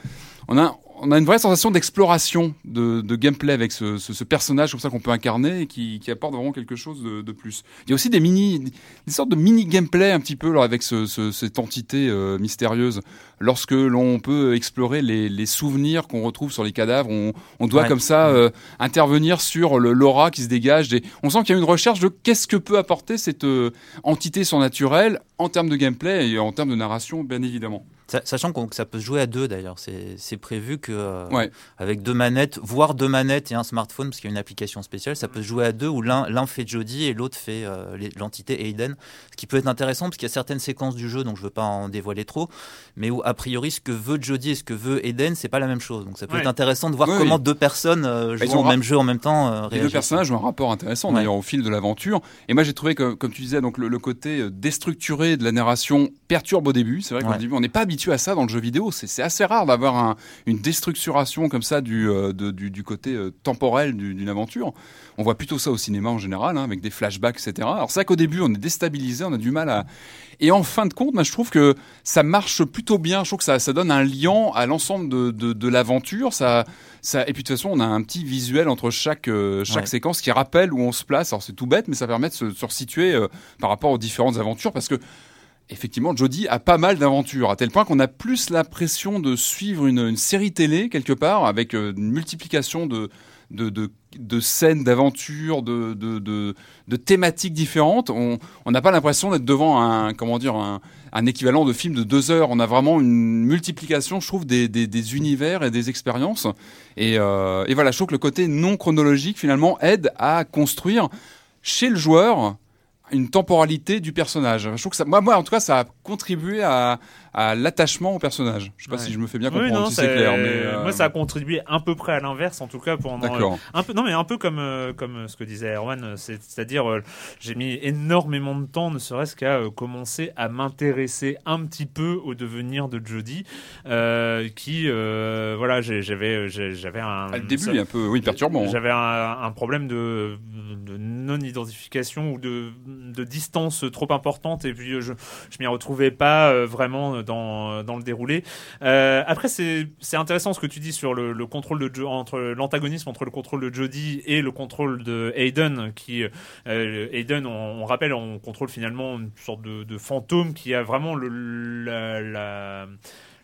on a on a une vraie sensation d'exploration de, de, gameplay avec ce, ce, ce personnage comme ça qu'on peut incarner et qui, qui, apporte vraiment quelque chose de, de, plus. Il y a aussi des mini, des sortes de mini gameplay un petit peu là, avec ce, cette entité euh, mystérieuse. Lorsque l'on peut explorer les, les souvenirs qu'on retrouve sur les cadavres, on, on doit ouais. comme ça euh, intervenir sur l'aura qui se dégage. Des... On sent qu'il y a une recherche de qu'est-ce que peut apporter cette euh, entité surnaturelle en termes de gameplay et en termes de narration, bien évidemment. Sachant que ça peut se jouer à deux d'ailleurs, c'est prévu que euh, ouais. avec deux manettes, voire deux manettes et un smartphone, parce qu'il y a une application spéciale, ça peut se jouer à deux où l'un fait Jody et l'autre fait euh, l'entité Aiden. Ce qui peut être intéressant parce qu'il y a certaines séquences du jeu, donc je veux pas en dévoiler trop, mais où a priori ce que veut Jody et ce que veut Aiden, c'est pas la même chose. Donc ça peut ouais. être intéressant de voir ouais, comment deux personnes euh, jouent au même jeu en même temps. Les deux personnages ont un rapport intéressant d'ailleurs au fil de l'aventure. Et moi j'ai trouvé que, comme tu disais, donc le, le, côté déstructuré de la narration perturbe au début. C'est vrai qu'au début on n'est pas habitué à ça dans le jeu vidéo. C'est assez rare d'avoir un, une déstructuration comme ça du, euh, de, du, du, côté euh, temporel d'une aventure. On voit plutôt ça au cinéma en général, hein, avec des flashbacks, etc. Alors c'est vrai qu'au début on est déstabilisé, on a du mal à... Et en fin de compte, moi, je trouve que ça marche plutôt bien. Je trouve que ça, ça donne un lien à l'ensemble de, de, de l'aventure. Ça, ça... Et puis de toute façon, on a un petit visuel entre chaque, euh, chaque ouais. séquence qui rappelle où on se place. Alors c'est tout bête, mais ça permet de se, se resituer euh, par rapport aux différentes aventures parce que effectivement, Jodie a pas mal d'aventures, à tel point qu'on a plus l'impression de suivre une, série télé quelque part, avec euh, une multiplication de, de, scènes, d'aventures, de, de, thématiques différentes. On n'a pas l'impression d'être devant un, comment dire, un, un, équivalent de film de deux heures. On a vraiment une multiplication, je trouve, des, des, des univers et des expériences. Et, euh, et voilà, je trouve que le côté non chronologique, finalement, aide à construire chez le joueur une temporalité du personnage. Je trouve que ça, moi, moi, en tout cas, ça a contribué à, à l'attachement au personnage. Je sais pas Ouais. si je me fais bien Oui, comprendre, non, si c'est clair. Mais, euh, Moi, ça a contribué un peu près à l'inverse, en tout cas. D'accord. euh, un peu, non, mais un peu comme euh, comme ce que disait Erwan, euh, c'est- c'est-à-dire euh, j'ai mis énormément de temps, ne serait-ce qu'à euh, commencer à m'intéresser un petit peu au devenir de Jodie, euh, qui euh, voilà, j'avais j'avais un. Ah, le début est un peu, oui, perturbant. hein. J'avais un, un problème de, de non-identification ou de, de distance trop importante et puis euh, je, je m'y retrouvais pas euh, dans, dans le déroulé. Euh, après, c'est intéressant ce que tu dis sur le, le contrôle de entre l'antagonisme entre le contrôle de Jodie et le contrôle de Hayden, qui euh, Hayden, on, on rappelle, on contrôle finalement une sorte de, de fantôme qui a vraiment le, la, la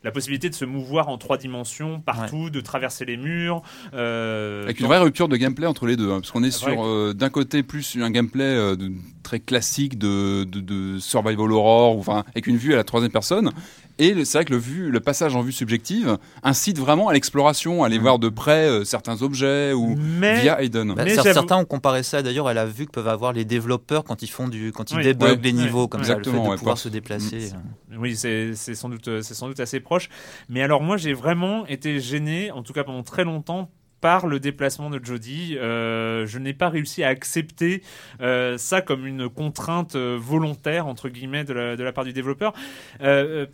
la possibilité de se mouvoir en trois dimensions partout, de traverser les murs. euh, Avec une vraie rupture de gameplay entre les deux, hein, parce qu'on est sur euh, d'un côté plus un gameplay euh, de- très classique de, de, de survival horror, ou, enfin avec une vue à la troisième personne, et c'est vrai que le, vue, le passage en vue subjective incite vraiment à l'exploration, à aller voir de près euh, certains objets ou Mais- via Aiden. Bah, Mais certains ont comparé ça d'ailleurs à la vue que peuvent avoir les développeurs quand ils font du quand ils Oui. Ouais. les niveaux Ouais. comme ça, le fait de ouais, pouvoir pas- se déplacer. Mm. Oui, c'est sans doute c'est sans doute assez proche. Mais alors moi, j'ai vraiment été gêné, en tout cas pendant très longtemps par le déplacement de Jodie. Euh, je n'ai pas réussi à accepter euh, ça comme une contrainte euh, volontaire entre guillemets de la, de la part du développeur. Euh, euh,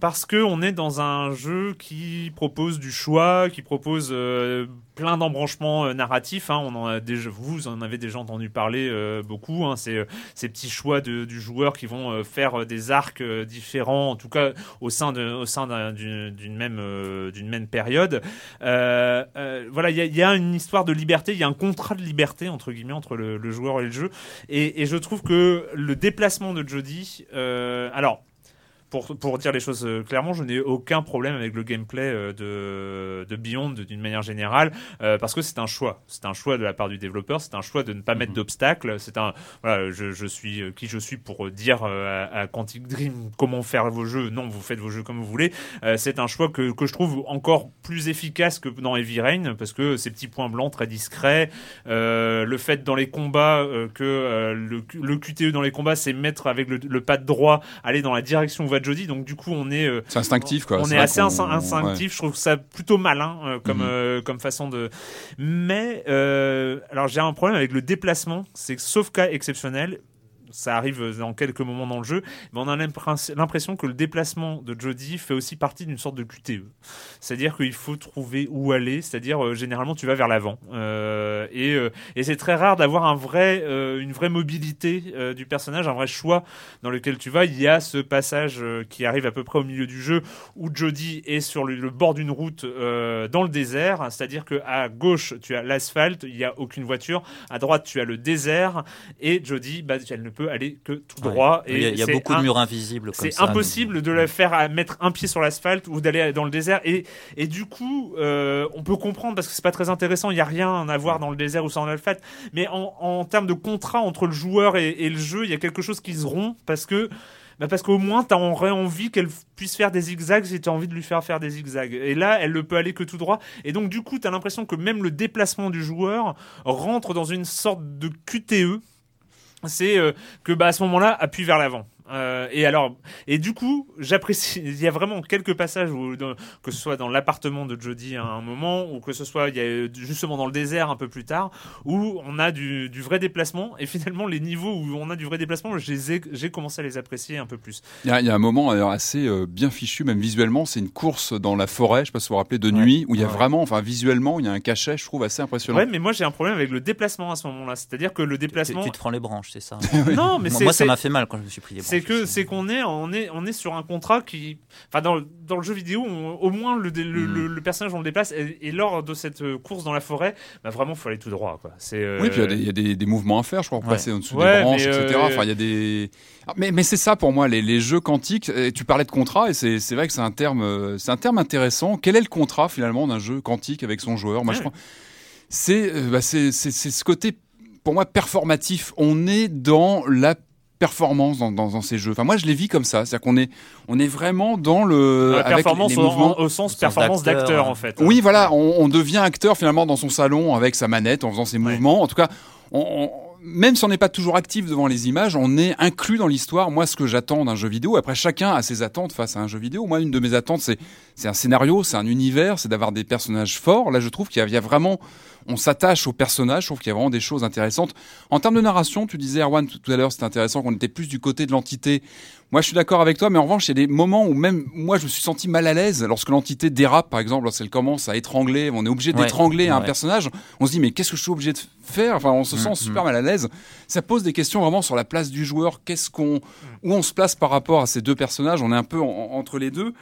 parce que on est dans un jeu qui propose du choix, qui propose euh, plein d'embranchements euh, narratifs. hein. On a déjà, vous en avez déjà entendu parler euh, beaucoup. hein. Ces petits choix de- du joueur qui vont faire des arcs différents, en tout cas au sein d'une d'une même même période. Voilà, il y a, une histoire de liberté, il y a un contrat de liberté entre guillemets entre le, joueur et le jeu. Et, et je trouve que le déplacement de euh, alors pour, pour dire les choses euh, clairement, je n'ai aucun problème avec le gameplay euh, de, de Beyond d'une manière générale, euh, parce que c'est un choix. C'est un choix de la part du développeur, c'est un choix de ne pas mettre d'obstacles. C'est un, voilà, je, je suis qui je suis pour dire à, à Quantic Dream comment faire vos jeux. Non, vous faites vos jeux comme vous voulez. Euh, c'est un choix que, que je trouve encore plus efficace que dans Heavy Rain, parce que ces petits points blancs très discrets, euh, le fait dans les combats que le, le QTE dans les combats, c'est mettre avec le, le pas de droit, aller dans la direction où va Jody. Donc du coup, on est euh, C'est instinctif, quoi. on est assez instinctif. Je trouve ça plutôt malin euh, comme Mhm. euh, comme façon de. Mais alors j'ai un problème avec le déplacement. C'est que sauf cas exceptionnel. Ça arrive dans quelques moments dans le jeu, mais on a l'impres- l'impression que le déplacement de Jodie fait aussi partie d'une sorte de QTE. C'est-à-dire qu'il faut trouver où aller, c'est-à-dire euh, généralement tu vas vers l'avant. Euh, et euh, et c'est très rare d'avoir euh, une vraie mobilité euh, du personnage, un vrai choix dans lequel tu vas. Il y a ce passage euh, qui arrive à peu près au milieu du jeu où Jodie est sur le, bord d'une route euh, dans le désert, c'est-à-dire que à gauche tu as l'asphalte, il n'y a aucune voiture, à droite tu as le désert et Jodie, bah, elle ne peut aller que tout Ouais. droit. Il y a, il y a beaucoup un- de murs invisibles c'est impossible de la faire à mettre un pied sur l'asphalte ou d'aller dans le désert. Et, et du coup, euh, on peut comprendre parce que c'est pas très intéressant. Il y a rien à voir dans le désert ou sur l'asphalte. Mais en, en termes de contrat entre le joueur et, et le jeu, il y a quelque chose qui se rompt parce que. bah parce qu'au moins, tu aurais envie qu'elle puisse faire des zigzags si tu as envie de lui faire faire des zigzags. Et là, elle ne peut aller que tout droit. Et donc, du coup, tu as l'impression que même le déplacement du joueur rentre dans une sorte de QTE. C'est euh, que bah, à ce moment-là, appuie vers l'avant. Euh, et alors, et du coup, j'apprécie. Il y a vraiment quelques passages où, dans- que ce soit dans l'appartement de Jodie à un moment, ou que ce soit il y a justement dans le désert un peu plus tard, où on a du, du vrai déplacement. Et finalement, les niveaux où on a du vrai déplacement, j'ai commencé à les apprécier un peu plus. Il y, a, il y a un moment assez euh, bien fichu, même visuellement. C'est une course dans la forêt, je sais pas si vous vous rappelez, de nuit, où il y a Ouais. vraiment, enfin visuellement, il y a un cachet, je trouve, assez impressionnant. Ouais, mais moi j'ai un problème avec le déplacement à ce moment-là. C'est-à-dire que le Tu, déplacement. tu te prends les branches, c'est ça. [LAUGHS] Non, mais moi, c'est moi, ça m'a fait mal quand je me suis pris les branches. C'est que c'est qu'on est on est on est sur un contrat qui enfin dans, le- dans le jeu vidéo on- au moins le, dé- le, le- le personnage on le déplace et, et lors de cette euh, course dans la forêt bah vraiment faut aller tout droit quoi c'est euh, Oui, puis il y a des- il y, a des, des mouvements à faire, je crois, pour Ouais. passer en dessous Ouais, des branches, etc. euh, Enfin, il y a des. Ah, Mais, mais c'est ça pour moi, les, les jeux quantiques. et Tu parlais de contrat, et c'est vrai que c'est un terme, c'est un terme intéressant. Quel est le contrat finalement d'un jeu quantique avec son joueur? Moi, je crois. C'est bah, c'est ce côté, pour moi, performatif. On est dans la performance dans, dans, dans ces jeux. Enfin, moi, je les vis comme ça. C'est-à-dire qu'on est, on est vraiment dans le la avec performance les au, mouvements. au sens sens performance d'acteur, en fait Oui, voilà, on, on devient acteur finalement dans son salon avec sa manette, en faisant ses mouvements. En tout cas, on, on- même si on n'est pas toujours actif devant les images, on est inclus dans l'histoire. Moi, ce que j'attends d'un jeu vidéo, après chacun a ses attentes face à un jeu vidéo. Moi, une de mes attentes, c'est c'est un scénario, c'est un univers, c'est d'avoir des personnages forts. Là, je trouve qu'il y a vraiment, on s'attache aux personnages. Je trouve qu'il y a vraiment des choses intéressantes. En termes de narration, tu disais Erwan tout à l'heure, c'était intéressant qu'on était plus du côté de l'entité. Moi, je suis d'accord avec toi, mais en revanche, il y a des moments où même moi, je me suis senti mal à l'aise lorsque l'entité dérape, par exemple, lorsqu'elle commence à étrangler. On est obligé Ouais. d'étrangler un personnage. On se dit, mais qu'est-ce que je suis obligé de faire? Enfin, on se sent Mm, super mm. mal à l'aise. Ça pose des questions vraiment sur la place du joueur. Qu'est-ce qu'on, où on se place par rapport à ces deux personnages? On est un peu en- en- entre les deux.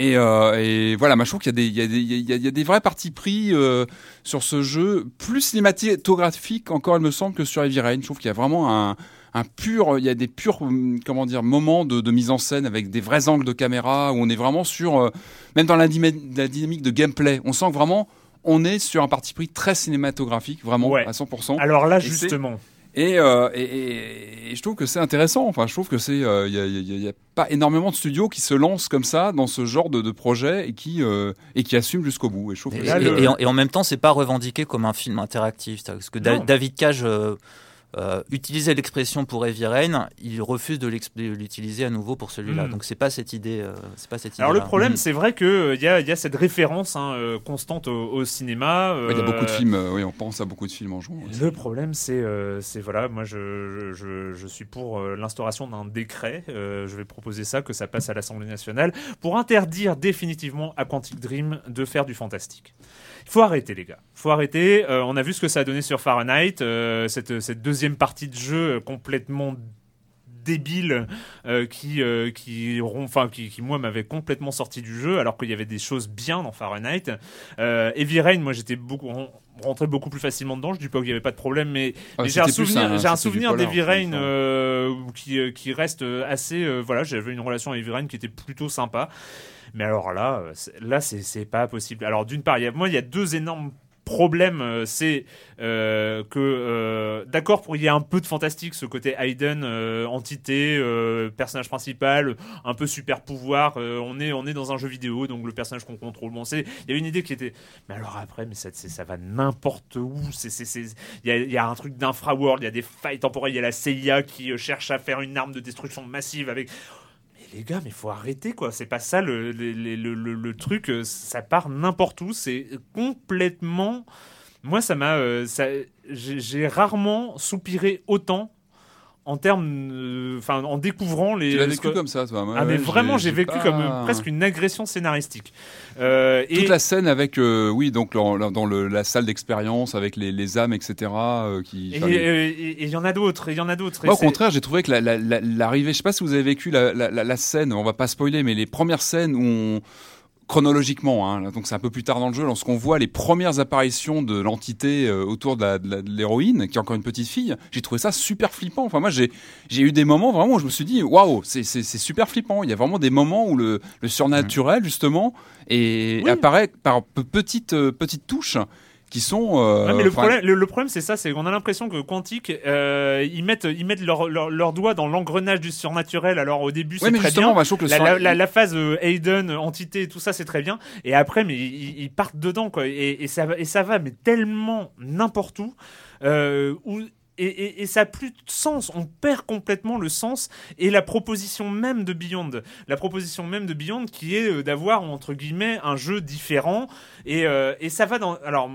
Et, euh, et voilà, moi je trouve qu'il y a des, il y y y a des vrais partis pris euh, sur ce jeu, plus cinématographique encore, il me semble, que sur Heavy Rain. Je trouve qu'il y a vraiment un, un pur, il y a des purs, hum, comment dire, moments de, de mise en scène avec des vrais angles de caméra où on est vraiment sur, euh, même dans la, dynamique de gameplay, on sent que vraiment on est sur un parti pris très cinématographique, vraiment Ouais. à 100%. Alors là, justement, Et, euh, et, et- et je trouve que c'est intéressant. Enfin, je trouve que c'est, euh, il y, a, il y a- il y a pas énormément de studios qui se lancent comme ça dans ce genre de, de projet et qui euh, et qui assument jusqu'au bout. Et je trouve Et, que là, c'est- le- et en, et en même temps, c'est pas revendiqué comme un film interactif. Parce que Non. David Cage euh, euh, utilisait l'expression pour Heavy Rain, il refuse de l'utiliser à nouveau pour celui-là. Mm. Donc c'est pas cette idée. euh, c'est pas cette Alors le problème, Mm. c'est vrai que il y, a, y a cette référence hein, euh, constante au, au cinéma. Ouais, il y a beaucoup de euh, films. euh, oui, on pense à beaucoup de films en jouant. aussi. Le problème, c'est, euh, c'est voilà, moi, je, je, je suis pour euh, l'instauration d'un décret. euh, je vais proposer ça, que ça passe à l'Assemblée nationale, pour interdire définitivement à Quantic Dream de faire du fantastique. Faut arrêter, les gars. Faut arrêter. Euh, on a vu ce que ça a donné sur Fahrenheit, euh, cette, cette deuxième partie de jeu euh, complètement débile euh, qui euh, qui enfin qui, qui moi m'avait complètement sorti du jeu alors qu'il y avait des choses bien dans Fahrenheit Heavy Rain moi j'étais beaucoup ren- rentré beaucoup plus facilement dedans je dis pas qu'il y avait pas de problème mais, Ah, mais j'ai un souvenir j'ai un souvenir d'Heavy Rain hein. euh, qui qui reste assez euh, voilà j'avais une relation avec Heavy Rain qui était plutôt sympa mais alors là euh, là c'est pas possible. Alors d'une part y a moi il y a deux énormes problèmes euh, c'est euh, que d'accord pour il y a un peu de fantastique ce côté Hayden entité personnage principal un peu super pouvoir on est on est dans un jeu vidéo donc le personnage qu'on contrôle bon il y a une idée qui était mais alors après mais ça ça va n'importe où il y a, y a un truc d'infraworld il y a des failles temporelles il y a la CIA qui cherche à faire une arme de destruction massive avec les gars, mais faut arrêter quoi. C'est pas ça le, truc. euh, Ça part n'importe où. C'est complètement. Moi, ça m'a. euh, j'ai rarement soupiré autant en termes. euh, Enfin, en découvrant les. Tu l'as vécu que- comme ça, toi. Ah, mais vraiment, j'ai vécu pas- comme euh, presque une agression scénaristique. Euh, Toute et- la scène avec, oui, donc dans, dans le- la salle d'expérience avec les, les âmes, etc. qui. Et il y en a d'autres, il y en a d'autres. Moi, au contraire, j'ai trouvé que la- la- la- l'arrivée, je sais pas si vous avez vécu la scène, on va pas spoiler, mais les premières scènes où on, chronologiquement, hein, donc c'est un peu plus tard dans le jeu, lorsqu'on voit les premières apparitions de l'entité euh, autour de l'héroïne, qui est encore une petite fille, j'ai trouvé ça super flippant. Enfin, moi, j'ai eu des moments vraiment où je me suis dit, waouh, c'est super flippant. Il y a vraiment des moments où le, le surnaturel, justement, et Oui. apparaît par pe- petites, euh, petites touches qui sont. euh, Ouais, mais le problème, le, le problème, c'est ça, c'est qu'on a l'impression que Quantic, euh, ils mettent, ils mettent leur, leur, leur doigt dans l'engrenage du surnaturel. Alors au début, Ouais, c'est très bien. je que le la, sur- la, la- la phase euh, Hayden, entité, tout ça, c'est très bien. Et après, mais ils, ils partent dedans, quoi. Et, et ça, va- et ça va, mais tellement n'importe où. Où et, et- et ça n'a plus de sens, on perd complètement le sens et la proposition même de Beyond, la proposition même de Beyond qui est d'avoir entre guillemets un jeu différent et, euh, et ça va dans alors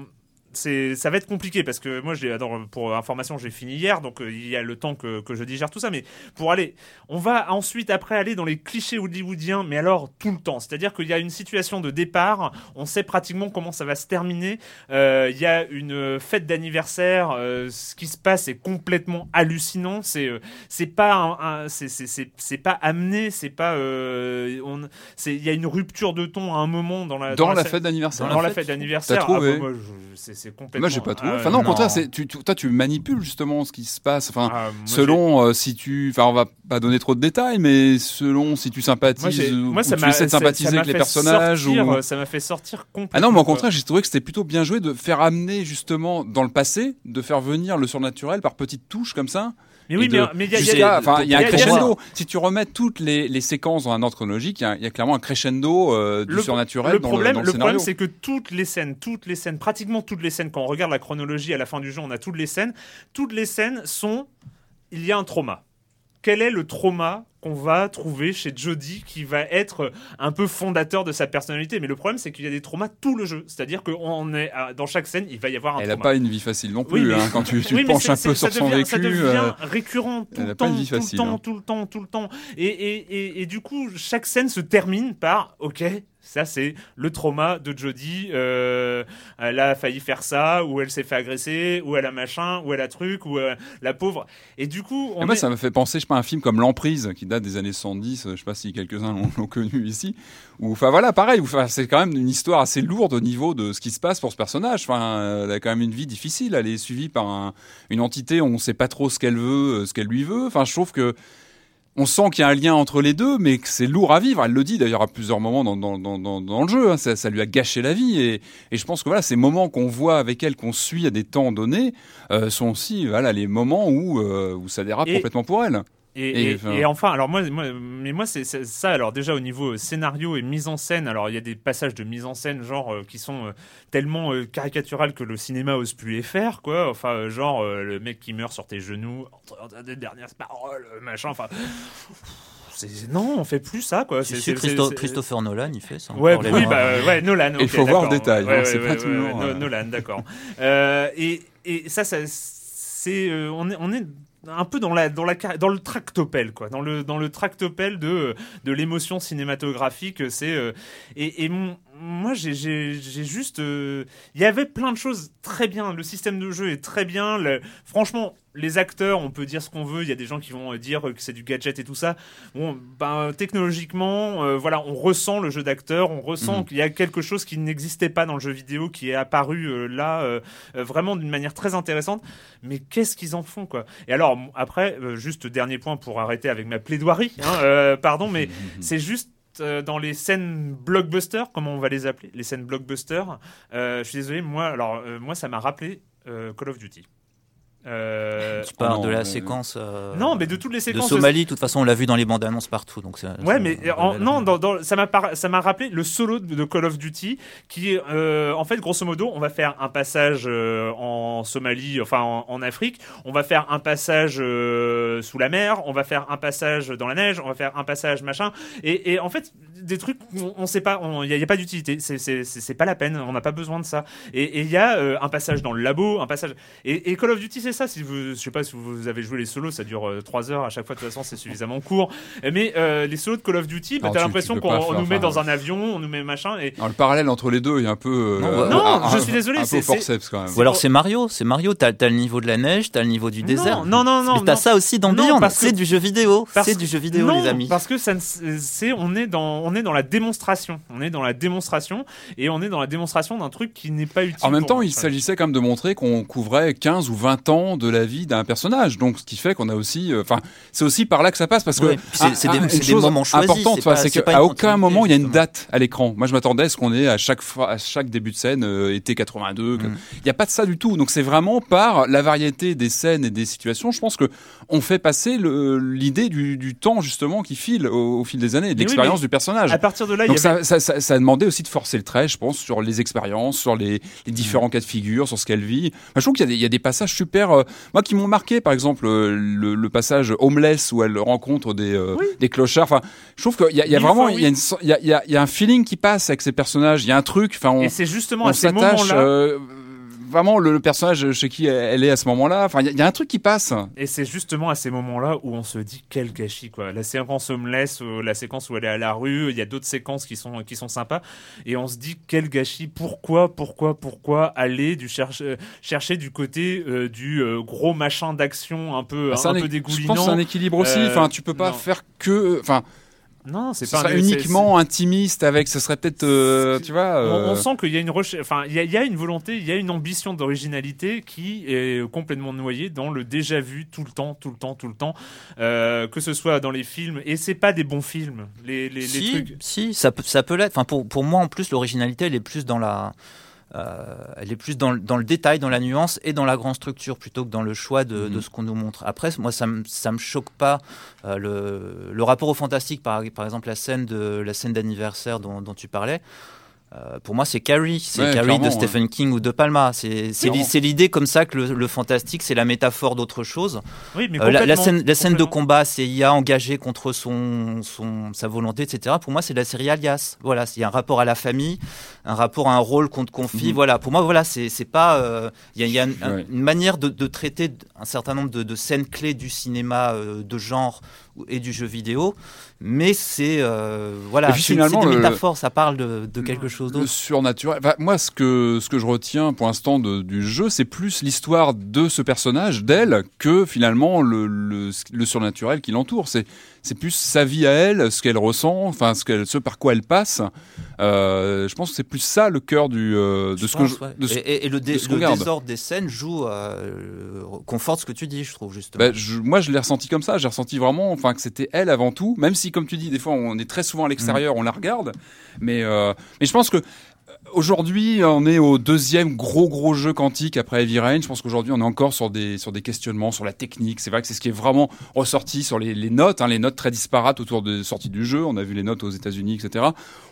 c'est ça va être compliqué parce que moi j'ai pour information j'ai fini hier donc euh, il y a le temps que, que je digère tout ça mais pour aller on va ensuite après aller dans les clichés hollywoodiens mais alors tout le temps. C'est à dire qu'il y a une situation de départ on sait pratiquement comment ça va se terminer. Euh, il y a une fête d'anniversaire euh, ce qui se passe est complètement hallucinant. C'est c'est pas un, un- c'est c'est pas amené c'est pas on il y a une rupture de ton à un moment dans la Dans la fête d'anniversaire. dans la fête d'anniversaire. Ah, bah, c'est c'est complètement Moi, j'ai pas trouvé. Ah, Enfin, non, au non. contraire, c'est, tu, tu- toi, tu manipules justement ce qui se passe. Enfin, Ah, selon euh, si tu. Enfin, on va pas donner trop de détails, mais selon si tu sympathises Moi, moi, ça ou tu m'a essaies de sympathiser ça m'a avec les fait personnages. sortir, ou... euh, Ça m'a fait sortir complètement. Ah non, mais au contraire, j'ai trouvé que c'était plutôt bien joué de faire amener justement dans le passé, de faire venir le surnaturel par petites touches comme ça. Mais oui, de- mais- il y a- y y un crescendo. Si tu remets toutes les, les séquences dans un ordre chronologique, il y a, il y a clairement un crescendo euh, du le, surnaturel le dans problème, le, dans le le scénario. problème, c'est que toutes les scènes, toutes les scènes, pratiquement toutes les scènes, quand on regarde la chronologie à la fin du jeu, on a toutes les scènes. Toutes les scènes sont, il y a un trauma. Quel est le trauma qu'on va trouver chez Jodie qui va être un peu fondateur de sa personnalité Mais le problème, c'est qu'il y a des traumas tout le jeu. C'est-à-dire qu'on est dans chaque scène, il va y avoir un Elle n'a pas une vie facile non Oui, plus. mais- hein, quand tu, Oui, penches un peu sur son vécu. Ça devient euh, récurrent tout elle le temps, tout le temps, hein. tout le temps, tout le temps. Et, et, et, et du coup, chaque scène se termine par OK. Ça, c'est le trauma de Jodie. Euh, elle a failli faire ça, ou elle s'est fait agresser, ou elle a machin, ou elle a truc, ou euh, la pauvre. Et du coup, on Et moi, est- ça me fait penser, je sais pas, à un film comme L'Emprise, qui date des années 70, euh, je sais pas si quelques-uns l'ont connu ici, où, enfin voilà, pareil, où, c'est quand même une histoire assez lourde au niveau de ce qui se passe pour ce personnage. Enfin, euh, elle a quand même une vie difficile, elle est suivie par un- une entité, on sait pas trop ce qu'elle veut, euh, ce qu'elle lui veut. Enfin, je trouve que on sent qu'il y a un lien entre les deux, mais que c'est lourd à vivre. Elle le dit d'ailleurs à plusieurs moments dans, dans, dans, dans, dans le jeu. hein. Ça, ça lui a gâché la vie. Et, et je pense que voilà, ces moments qu'on voit avec elle, qu'on suit à des temps donnés, euh, sont aussi voilà les moments où euh, où ça dérape Et- complètement pour elle. Et, Et, et- enfin- et enfin, alors moi, moi- mais moi, c'est ça. Alors déjà au niveau scénario et mise en scène, alors il y a des passages de mise en scène genre euh, qui sont euh, tellement euh, caricaturales que le cinéma ose plus les faire, quoi. Enfin, euh, genre euh, le mec qui meurt sur tes genoux, entre des dernières paroles, euh, machin. Enfin, c'est- non, on fait plus ça, quoi. C'est- Christo- Christopher Nolan, il fait ça. Ouais, oui, bah euh, ouais, Nolan. il faut voir le d'accord. détail, hein, Ouais, c'est ouais, pas ouais, toujours, ouais, euh, No- Nolan, d'accord. Euh, et, et ça, ça c'est euh, on est on est un peu dans la dans la dans le tractopelle quoi. Dans le dans le tractopelle de de l'émotion cinématographique c'est euh, et, et mon- moi j'ai juste euh, il y avait plein de choses très bien le système de jeu est très bien le- franchement les acteurs, on peut dire ce qu'on veut. Il y a des gens qui vont euh, dire que c'est du gadget et tout ça. Bon, ben technologiquement, euh, voilà, on ressent le jeu d'acteur, on ressent Mhm. qu'il y a quelque chose qui n'existait pas dans le jeu vidéo, qui est apparu euh, là, euh, vraiment d'une manière très intéressante. Mais qu'est-ce qu'ils en font, quoi? Et alors après, juste dernier point pour arrêter avec ma plaidoirie. hein, pardon, mais [LAUGHS] c'est juste euh, dans les scènes blockbuster, comment on va les appeler, les scènes blockbuster. euh, je suis désolé, moi, alors euh, moi, ça m'a rappelé Call of Duty. Euh, Tu parles Oh de non, la mais- séquence. euh, non, mais de toutes les de séquences. Somalie, de toute façon, on l'a vu dans les bandes annonces partout. Donc Ouais, ça mais en- non, dans, dans- ça m'a par- ça m'a rappelé le solo de, de Call of Duty, qui est euh, en fait grosso modo, on va faire un passage euh, en Somalie, enfin en, en Afrique, on va faire un passage euh, sous la mer, on va faire un passage dans la neige, on va faire un passage machin, et, et en fait des trucs, on, on sait pas, il y, a- y a pas d'utilité, c'est c'est c'est- c'est pas la peine, on n'a pas besoin de ça. Et il y a euh, un passage dans le labo, un passage, et, et Call of Duty c'est ça. Si vous, je sais pas si vous avez joué les solos, ça dure 3 heures à chaque fois. De toute façon, c'est suffisamment court. Mais euh, les solos de Call of Duty, bah, t'as l'impression qu'on nous met dans un avion, on nous met machin. Et Alors, le parallèle entre les deux est un peu. euh, Non, bah, non, un- je suis désolé, c'est- forceps quand même. Ou alors c'est Mario, c'est Mario, t'as as le niveau de la neige, t'as le niveau du désert. non, non, non, Mais t'as ça aussi dans Beyond, c'est du jeu vidéo, c'est du jeu vidéo les amis. Parce que ça, ne c'est, on est dans, on est dans la démonstration. On est dans la démonstration et on est dans la démonstration d'un truc qui n'est pas utile. En même temps, il s'agissait quand même de montrer qu'on couvrait 15 ou 20 ans de la vie d'un personnage. Donc, ce qui fait qu'on a aussi, euh, enfin, c'est aussi par là que ça passe parce que c'est- des- des moments choisis, c'est qu'à aucun moment il y a une date à l'écran. Moi, je m'attendais à ce qu'on ait à chaque fois, à chaque début de scène, euh, été 82. que- Mm. Il n'y a pas de ça du tout. Donc, c'est vraiment par la variété des scènes et des situations. Je pense que on fait passer le- l'idée du, du temps justement qui file au, au fil des années, et de oui, l'expérience mais du personnage. À partir de là, il y avait- ça, ça, a demandé aussi de forcer le trait, je pense, sur les expériences, sur les, les différents cas de figure, sur ce qu'elle vit. Enfin, je trouve qu'il y, a des- il y a des passages super, euh, moi qui m'ont marqué, par exemple euh, le, le passage homeless où elle rencontre des, euh, des clochards. Enfin, je trouve qu'il y a, il y a Mille vraiment, il y a, une so- il y, a, il y a- il y a un feeling qui passe avec ces personnages. Il y a un truc. Enfin, on, et c'est justement on à ces s'attache. moments-là. Vraiment le, le personnage chez qui elle est à ce moment-là. Enfin, il y a- il y, a un truc qui passe. Et c'est justement à ces moments-là où on se dit quel gâchis quoi. La séquence homeless, euh, la séquence où elle est à la rue, il y a d'autres séquences qui sont qui sont sympas et on se dit quel gâchis. Pourquoi, pourquoi, pourquoi aller du euh, chercher du côté euh, du euh, gros machin d'action un peu C'est un, un peu dégoulinant. je pense c'est un équilibre aussi. Enfin, tu peux pas non. faire que. Enfin, Non, c'est ce pas serait un- uniquement intimiste avec. Ce serait peut-être, euh, tu vois. On, euh, on sent qu'il y a une recherche, enfin, il y, a- il y a une volonté, il y a une ambition d'originalité qui est complètement noyée dans le déjà vu tout le temps, tout le temps, tout le temps, euh, que ce soit dans les films. Et c'est pas des bons films, les, les, les si, trucs. si, ça peut, ça peut l'être. Enfin, pour, pour moi, en plus, l'originalité, elle est plus dans la, elle est plus dans, le- dans le détail, dans la nuance et dans la grande structure plutôt que dans le choix de, de ce qu'on nous montre. Après, moi, ça ça me choque pas euh, le, le rapport au fantastique, par, par exemple la scène de la scène d'anniversaire dont, dont tu parlais. Euh, pour moi, c'est Carrie, c'est Ouais, Carrie de Stephen King ou de Palma. C'est l'idée comme ça que le, le fantastique, c'est la métaphore d'autre chose. Oui, mais Euh, la, scène, la scène de combat, c'est IA engagé contre son, son, sa volonté, etc. Pour moi, c'est la série Alias. Voilà, il y a un rapport à la famille, un rapport à un rôle qu'on te confie. Mhm. Voilà, pour moi, voilà, c'est pas. euh, Il y a, il y a une, un- Ouais. une manière de, de traiter un certain nombre de, de scènes clés du cinéma euh, de genre et du jeu vidéo, mais c'est euh, voilà, c'est des métaphores, ça parle de, de quelque chose Le d'autre. surnaturel. Enfin, moi, ce que, ce que je retiens pour l'instant du jeu, c'est plus l'histoire de ce personnage, d'elle, que finalement le, le, le surnaturel qui l'entoure. C'est, c'est plus sa vie à elle, ce qu'elle ressent, enfin, ce, qu'elle, ce par quoi elle passe. Euh, je pense que c'est plus ça le cœur du, euh, de Je ce pense, que je, ouais. de ce- et, et- et le, dé- désordre des scènes joue, euh, conforte ce que tu dis, je trouve justement. Bah, je- moi, je l'ai ressenti comme ça. J'ai ressenti vraiment, enfin, que c'était elle avant tout. Même si, comme tu dis, des fois, on est très souvent à l'extérieur, on la regarde. Mais, mais je pense que aujourd'hui, on est au deuxième gros gros jeu quantique après Heavy Rain. Je pense qu'aujourd'hui, on est encore sur des sur des questionnements sur la technique. C'est vrai que c'est ce qui est vraiment ressorti sur les, notes, hein, les notes très disparates autour de sortie du jeu. On a vu les notes aux États-Unis, etc.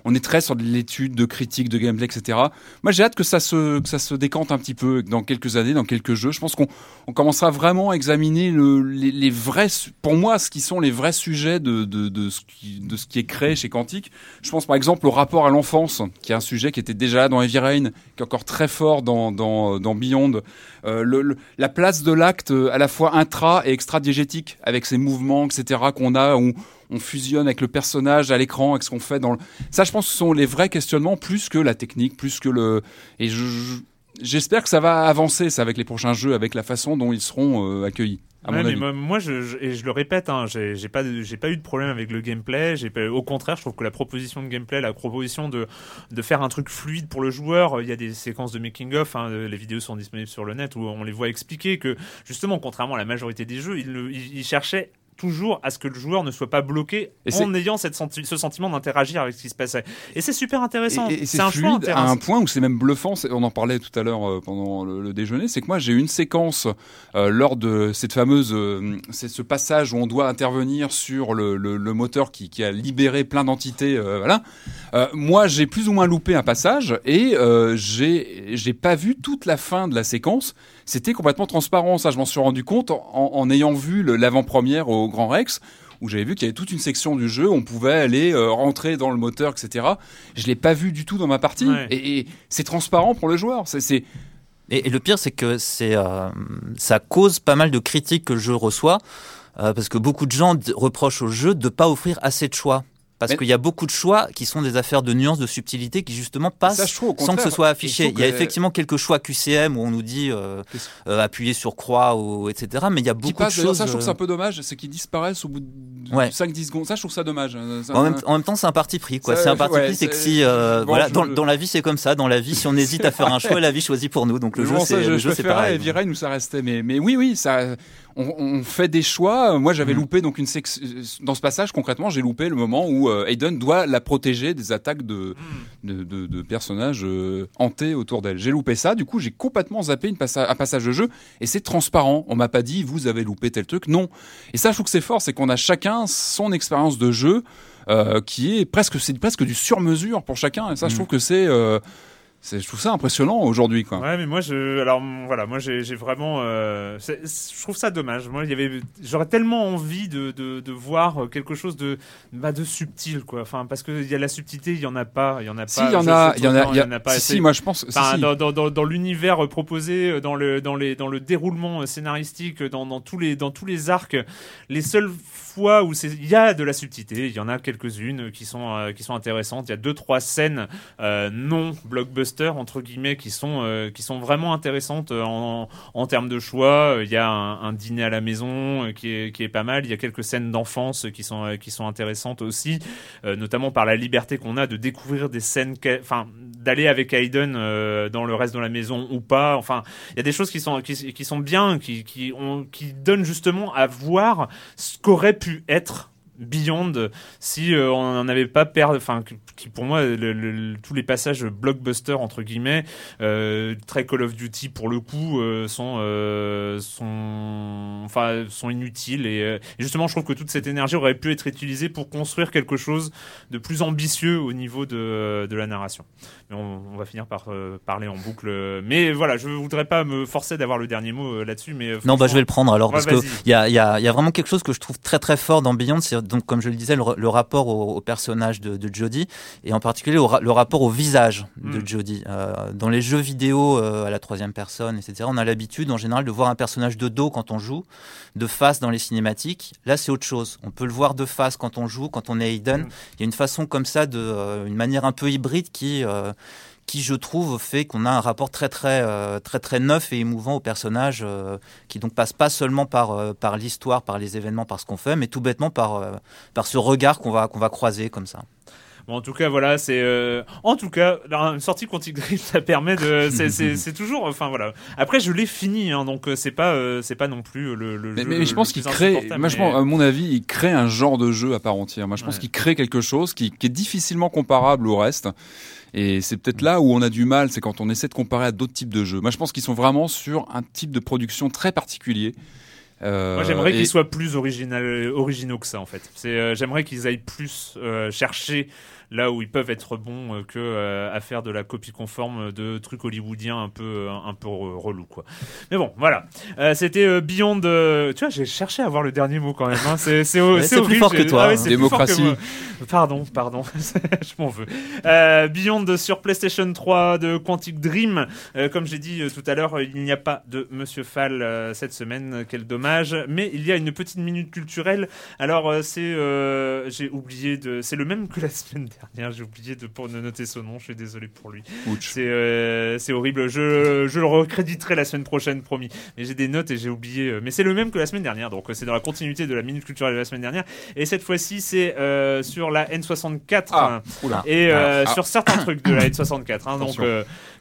On est très sur de l'étude, de critique, de gameplay, etc. Moi, j'ai hâte que ça se que ça se décante un petit peu dans quelques années, dans quelques jeux. Je pense qu'on on commencera vraiment à examiner le, les, vrais, pour moi, ce qui sont les vrais sujets de, de, de, ce qui, de ce qui est créé chez Quantique. Je pense par exemple au rapport à l'enfance, qui est un sujet qui était déjà là dans Heavy Rain, qui est encore très fort dans, dans, dans Beyond. Euh, la place de l'acte euh, à la fois intra et extra-diégétique, avec ces mouvements, etc., qu'on a, où on fusionne avec le personnage à l'écran, avec ce qu'on fait dans le... Ça, je pense que ce sont les vrais questionnements, plus que la technique, plus que le... Et je- je, J'espère que ça va avancer ça avec les prochains jeux, avec la façon dont ils seront euh, accueillis. Ouais, mais moi, moi, je, je- et je le répète, hein, j'ai pas, j'ai pas eu de problème avec le gameplay. J'ai pas- au contraire, je trouve que la proposition de gameplay, la proposition de de faire un truc fluide pour le joueur, il y a des séquences de making of, hein, les vidéos sont disponibles sur le net où on les voit expliquer que justement, contrairement à la majorité des jeux, ils- ils cherchaient toujours à ce que le joueur ne soit pas bloqué Et en ayant cette senti- ce sentiment d'interagir avec ce qui se passait. Et c'est super intéressant. Et, et c'est un choix à intéressant. un point où c'est même bluffant. On en parlait tout à l'heure euh, pendant le, le déjeuner. C'est que moi j'ai une séquence euh, lors de cette fameuse, euh, c'est ce passage où on doit intervenir sur le, le- le moteur qui, qui a libéré plein d'entités. voilà. Moi j'ai plus ou moins loupé un passage et j'ai j'ai pas vu toute la fin de la séquence. C'était complètement transparent. Ça, je m'en suis rendu compte en, en ayant vu l'avant-première au Grand Rex où j'avais vu qu'il y avait toute une section du jeu, où on pouvait aller euh, rentrer dans le moteur, etc. Je l'ai pas vu du tout dans ma partie, Ouais. et, et c'est transparent pour le joueur. C'est, Et, et le pire, c'est que c'est, euh, ça cause pas mal de critiques que le jeu reçoit, euh, parce que beaucoup de gens reprochent au jeu de pas offrir assez de choix. Parce Mais- qu'il y a beaucoup de choix qui sont des affaires de nuances, de subtilité, qui justement passent trouve, sans que ce soit affiché. Il y a que- effectivement quelques choix QCM où on nous dit euh, euh, appuyer sur croix, ou, etc. Mais il y a beaucoup passe, de choses. ça, je trouve que c'est euh, un peu dommage, c'est qu'ils disparaissent au bout de Ouais. 5-10 secondes. Ça, je trouve ça dommage. Ça- En même, en même temps, c'est un parti pris. Quoi. Ça, C'est un parti ouais, pris, c'est que si, euh, bon, voilà, je- dans, dans la vie, c'est comme ça. Dans la vie, si on hésite à faire un choix, [LAUGHS] la vie choisit pour nous. Donc le jeu, c'est je, le je jeu, c'est pareil. Heavy Rain où ça restait. Mais, mais oui, oui, ça, on, on fait des choix. Moi, j'avais Mhm. loupé donc une sex- dans ce passage concrètement, j'ai loupé le moment où euh, Aiden doit la protéger des attaques de de, de- de personnages euh, hantés autour d'elle. J'ai loupé ça. Du coup, j'ai complètement zappé une passa- un passage de jeu et c'est transparent. On m'a pas dit vous avez loupé tel truc. Non. Et ça, je trouve que c'est fort, c'est qu'on a chacun son expérience de jeu. euh, qui est presque c'est presque du sur mesure pour chacun et ça je Mhm. trouve que c'est euh, c'est je trouve ça impressionnant aujourd'hui quoi. Ouais, mais moi, je, alors voilà, moi j'ai vraiment, euh, je trouve ça dommage. Moi, il y avait, j'aurais tellement envie de, de, de voir quelque chose de, bah, de subtil, quoi. Enfin, parce que il y a la subtilité, il y en a pas, il y en a Si, pas. il y en a, il y en a, non, il y a- pas si, assez. si, moi je pense, si, Enfin, si. dans, dans, dans, dans l'univers proposé, dans le, dans les, dans le déroulement scénaristique, dans, dans tous les, dans tous les arcs, les seules fois où c'est, il y a de la subtilité, il y en a quelques-unes qui sont, euh, qui sont intéressantes. Il y a deux, trois scènes euh, non blockbuster entre guillemets qui sont, euh, qui sont vraiment intéressantes euh, en, en termes de choix. Euh, Il y a un, dîner à la maison qui est, qui est pas mal. Il y a quelques scènes d'enfance qui sont, qui sont intéressantes aussi, notamment par la liberté qu'on a de découvrir des scènes, enfin, d'aller avec Hayden dans le reste de la maison ou pas. Enfin, il y a des choses qui sont, qui sont bien, qui, qui, ont, qui donnent justement à voir ce qu'aurait pu être Beyond si euh, on n'en avait pas perdu enfin qui pour moi le- le- tous les passages blockbuster entre guillemets euh, très Call of Duty pour le coup euh, sont euh, sont enfin sont inutiles et, et justement je trouve que toute cette énergie aurait pu être utilisée pour construire quelque chose de plus ambitieux au niveau de, de la narration. Mais on, on va finir par parler en boucle. Mais voilà je voudrais pas me forcer d'avoir le dernier mot là-dessus mais Non, bah, je vais le prendre alors, Ouais, parce que il y a, y, a, y a vraiment quelque chose que je trouve très très fort dans Beyond, c'est donc, comme je le disais, le, le rapport au, au personnage de, de Jodie, et en particulier au le rapport au visage de Mm. Jodie. Euh, dans les jeux vidéo euh, à la troisième personne, etc., on a l'habitude en général de voir un personnage de dos quand on joue, de face dans les cinématiques. Là, c'est autre chose. On peut le voir de face quand on joue, quand on est Aiden. Mm. Il y a une façon comme ça, de, euh, une manière un peu hybride qui... qui je trouve fait qu'on a un rapport très très euh, très très neuf et émouvant au personnage euh, qui donc passe pas seulement par euh, par l'histoire, par les événements, par ce qu'on fait, mais tout bêtement par par ce regard qu'on va qu'on va croiser comme ça. Bon, en tout cas, voilà, c'est. euh, En tout cas, une sortie Quantic Dream, ça permet de. [LAUGHS] c'est- toujours. Enfin, voilà. Après, je l'ai fini, hein, donc euh, c'est pas, euh, c'est pas non plus le. le Mais, jeu mais le je pense qu'il crée, moi, je pense, à mon avis, il crée un genre de jeu à part entière. Moi, je pense Ouais. qu'il crée quelque chose qui, qui est difficilement comparable au reste. Et c'est peut-être là où on a du mal, c'est quand on essaie de comparer à d'autres types de jeux. Moi, je pense qu'ils sont vraiment sur un type de production très particulier. Euh, Moi, j'aimerais et- qu'ils soient plus original, originaux que ça, en fait. C'est, euh, j'aimerais qu'ils aillent plus euh, chercher là où ils peuvent être bons euh, que euh, à faire de la copie conforme de trucs hollywoodiens un peu, euh, un peu re- relou, quoi. Mais bon, voilà. C'était Beyond. Tu vois, j'ai cherché à avoir le dernier mot quand même. hein. C'est, c'est, Ouais, plus fort que toi, Ah ouais, hein. que Démocratie. Pardon, pardon. [LAUGHS] je m'en veux. Beyond sur PlayStation 3 de Quantic Dream. Comme j'ai dit tout à l'heure, il n'y a pas de Monsieur Fall cette semaine. Quel dommage. Mais il y a une petite minute culturelle. Alors c'est, euh, j'ai oublié de, c'est le même que la semaine dernière. J'ai oublié de pour de noter son nom. Je suis désolé pour lui. C'est, euh, c'est horrible. Je, je le recréditerai la semaine prochaine, promis. Mais j'ai des notes et j'ai oublié. euh, mais c'est le même que la semaine dernière. Donc euh, c'est dans la continuité de la minute culturelle de la semaine dernière. Et cette fois-ci, c'est euh, sur la N64 Ah, oula. et Ah, ah. sur certains trucs de la N64. hein, donc,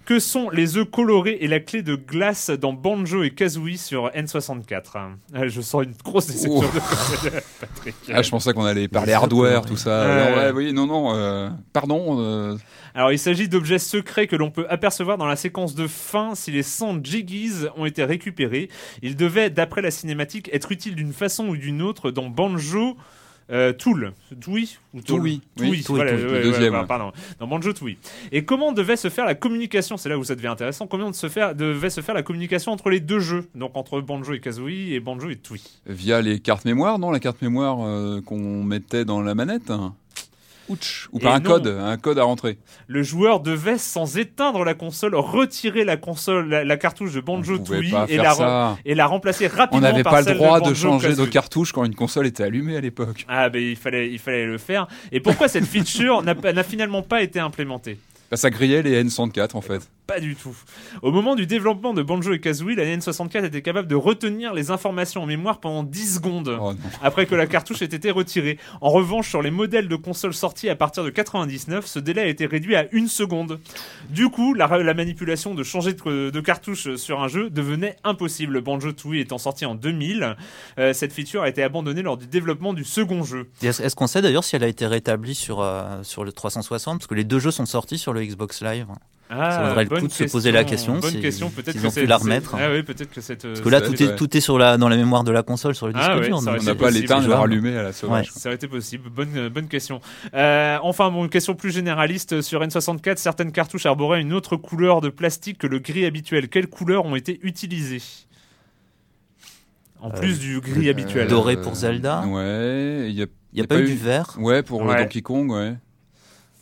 que sont les œufs colorés et la clé de glace dans Banjo et Kazooie sur N64 hein. Ah, Je sens une grosse déception Oh. de [LAUGHS] Patrick. Ah, je pensais qu'on allait parler hardware, tout ça. Ouais. Alors, ouais, oui, non, non. euh, pardon. euh, Alors, il s'agit d'objets secrets que l'on peut apercevoir dans la séquence de fin si les 100 Jiggies ont été récupérés. Ils devaient, d'après la cinématique, être utiles d'une façon ou d'une autre dans Banjo. Euh, Tool, Tooie ou Tool Tooie, Tooie, oui, Tooie, voilà, ouais, deuxième. pardon. Dans Banjo Tooie. Et comment devait se faire la communication? C'est là où ça devient intéressant. Comment se faire, devait se faire la communication entre les deux jeux? Donc entre Banjo et Kazooie et Banjo et Tooie. via les cartes mémoire, non? La carte mémoire euh, qu'on mettait dans la manette? Ou Et par un non. code, un code à rentrer. Le joueur devait, sans éteindre la console, retirer la console, la, la cartouche de Banjo Tooie et la, et remplacer rapidement On n'avait pas le droit de, changer de cartouche quand une console était allumée à l'époque. Ah ben il fallait, il fallait le faire. Et pourquoi cette feature n'a finalement pas été implémentée? Bah, ça grillait les N64 en fait. Pas du tout. Au moment du développement de Banjo et Kazooie, la N64 était capable de retenir les informations en mémoire pendant 10 secondes Oh après que la cartouche ait été retirée. En revanche, sur les modèles de consoles sortis à partir de 99, ce délai a été réduit à une seconde. Du coup, la, la manipulation de changer de, de cartouche sur un jeu devenait impossible. Banjo Tooie étant sorti en 2000, euh, cette feature a été abandonnée lors du développement du second jeu. Et Est-ce est-ce qu'on sait d'ailleurs si elle a été rétablie sur euh, sur le 360 parce que les deux jeux sont sortis sur le Xbox Live. Ah, vaudrait le coup de se poser la question, Bonne si- question, peut-être s'ils que ont pu la remettre. Ah oui, peut-être que cette. Parce que là Ça, tout ouais. est tout est sur la dans la mémoire de la console sur le disque Ah ouais, dur. ça On n'a pas l'éteindre le rallumer à la sauvage. Ça aurait été possible. Bonne, euh, bonne question. Euh, enfin, bon, une question plus généraliste. Sur N64, certaines cartouches arboraient une autre couleur de plastique que le gris habituel. Quelles couleurs ont été utilisées? En plus du gris habituel. Doré pour Zelda. Ouais. Il a, n'y a pas eu du vert. Ouais, pour Donkey Kong, ouais.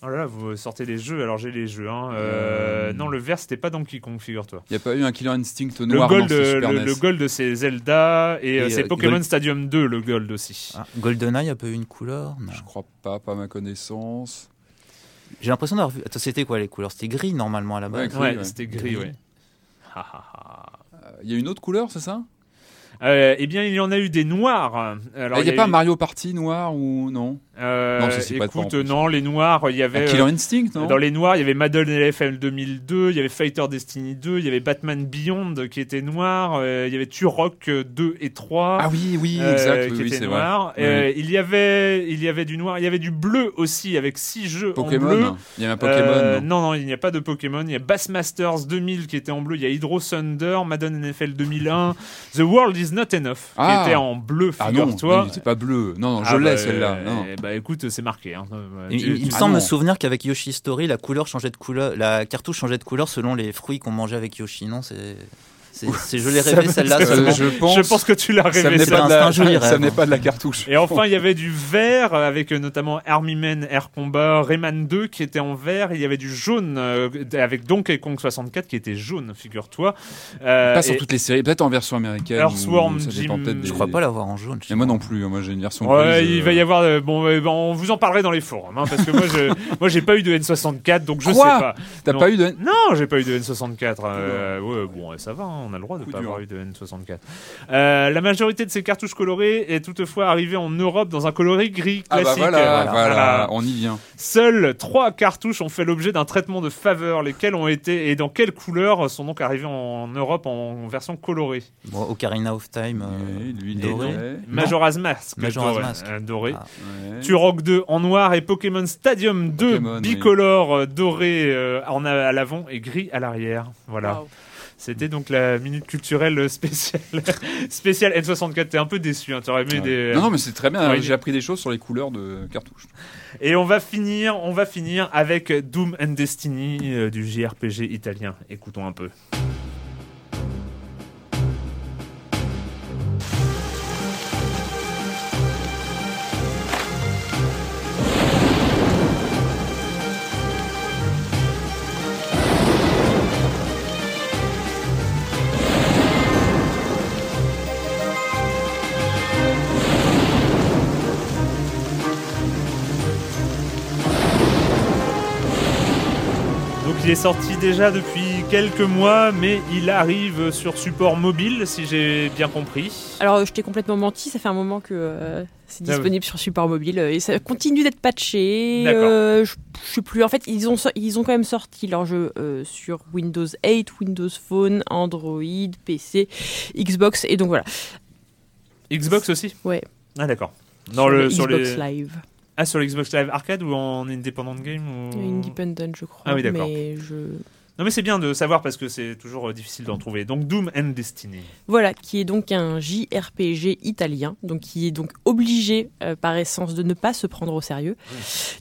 Oh là là, vous sortez les jeux, alors j'ai les jeux. Hein. Euh, Euh, Non, le vert, c'était pas Donkey Kong, figure-toi. Il n'y a pas eu un Killer Instinct Le noir gold, dans ce Super le, NES. le gold, c'est Zelda et, euh, Et, c'est euh, Pokémon Gold- Stadium 2, le gold aussi. Ah, GoldenEye a pas eu une couleur. Non. Je crois pas, pas à ma connaissance. J'ai l'impression d'avoir vu. Attends, c'était quoi les couleurs? C'était gris normalement à la base. Ouais, gris, ouais, ouais. c'était gris, ouais. Euh, Il y a une autre couleur, c'est ça? Euh, eh bien, il y en a eu des noirs. Alors, Il n'y il a, y pas eu- Mario Party noir ou non? Euh, Non, ça, écoute, pas, non, les noirs, il y avait. Ah, Killer euh, Instinct, non Dans les noirs, il y avait Madden LFM 2002, il y avait Fighter Destiny 2, il y avait Batman Beyond qui était noir, euh, il y avait Turok 2 et 3. Ah oui, oui, euh, exact, qui oui, était noir. vrai. Euh, Oui. il y avait, il y avait du noir, il y avait du bleu aussi avec six jeux en bleu. Pokémon. Il y avait un Pokémon. Euh, non non, non, il n'y a pas de Pokémon. Il y a Bassmasters 2000 qui était en bleu. Il y a Hydro Thunder, Madden NFL 2001, The World is Not Enough Ah. qui était en bleu. Ah non, Figure-toi. c'est pas bleu. Non, non, je Ah l'ai bah, celle-là. euh, Non. Bah écoute, c'est marqué. hein. Euh, Il, tu- il- il me tu- semble me souvenir qu'avec Yoshi Story, la couleur changeait de couleur, la cartouche changeait de couleur selon les fruits qu'on mangeait avec Yoshi. Non, c'est, c'est, je l'ai [LAUGHS] rêvé celle-là. je pense, Je pense que tu l'as rêvé. ça. la, venait pas de la cartouche. Et enfin, il y avait du vert avec euh, notamment Army Men Air Combat, Rayman 2 qui était en vert. Il y avait du jaune euh, avec Donkey Kong 64 qui était jaune, figure-toi. Euh, pas sur et- toutes les séries, peut-être en version américaine. Earthworm Jim- des- Je crois pas l'avoir en jaune. Et moi non plus, moi j'ai une version Ouais, il va y avoir. euh, bon, euh, ben, on vous en parlerait dans les forums, hein, parce que moi, je, [LAUGHS] moi, j'ai pas eu de N64, donc je Quoi sais pas. T'as pas eu de. Non, j'ai pas eu de N64. euh, ouais, bon, ça va, hein, on a le droit de Coup pas dur. avoir eu de N64. Euh, la majorité de ces cartouches colorées est toutefois arrivée en Europe dans un coloris gris Ah bah classique. voilà, Voilà. voilà, Voilà. on y vient. Seules trois cartouches ont fait l'objet d'un traitement de faveur, lesquelles ont été et dans quelle couleur sont donc arrivées en Europe en version colorée? Bon, Ocarina of Time. euh, lui, doré. doré. Majora's Mask. Majora's doré, Mask. euh, doré. Ah. Ouais. Turok 2 en noir et Pokémon Stadium 2 Pokémon, bicolore euh, doré euh, en a- à l'avant et gris à l'arrière. Voilà. C'était donc la minute culturelle spéciale [LAUGHS] spéciale N64. T'es un peu déçu, hein, t'aurais aimé Ouais. des. Non, non, mais c'est très bien. Ouais. J'ai appris des choses sur les couleurs de cartouches. Et on va finir, on va finir avec Doom and Destiny euh, du JRPG italien. Écoutons un peu. Il est sorti déjà depuis quelques mois, mais il arrive sur support mobile, si j'ai bien compris. Alors, je t'ai complètement menti, ça fait un moment que euh, c'est Ah disponible sur support mobile euh, et ça continue d'être patché. Euh, je, je sais plus. En fait, ils ont, ils ont quand même sorti leur jeu euh, sur Windows 8, Windows Phone, Android, PC, Xbox et donc voilà. Xbox aussi? Ouais. Ah d'accord. Dans sur le, le sur Xbox les... Live. Ah sur l'Xbox Live Arcade ou en Independent Game ou... Independent, je crois. Ah oui, d'accord. Mais je... Non mais c'est bien de savoir parce que c'est toujours euh, difficile d'en trouver. Donc Doom and Destiny. Voilà, qui est donc un JRPG italien, donc qui est donc obligé euh, par essence de ne pas se prendre au sérieux.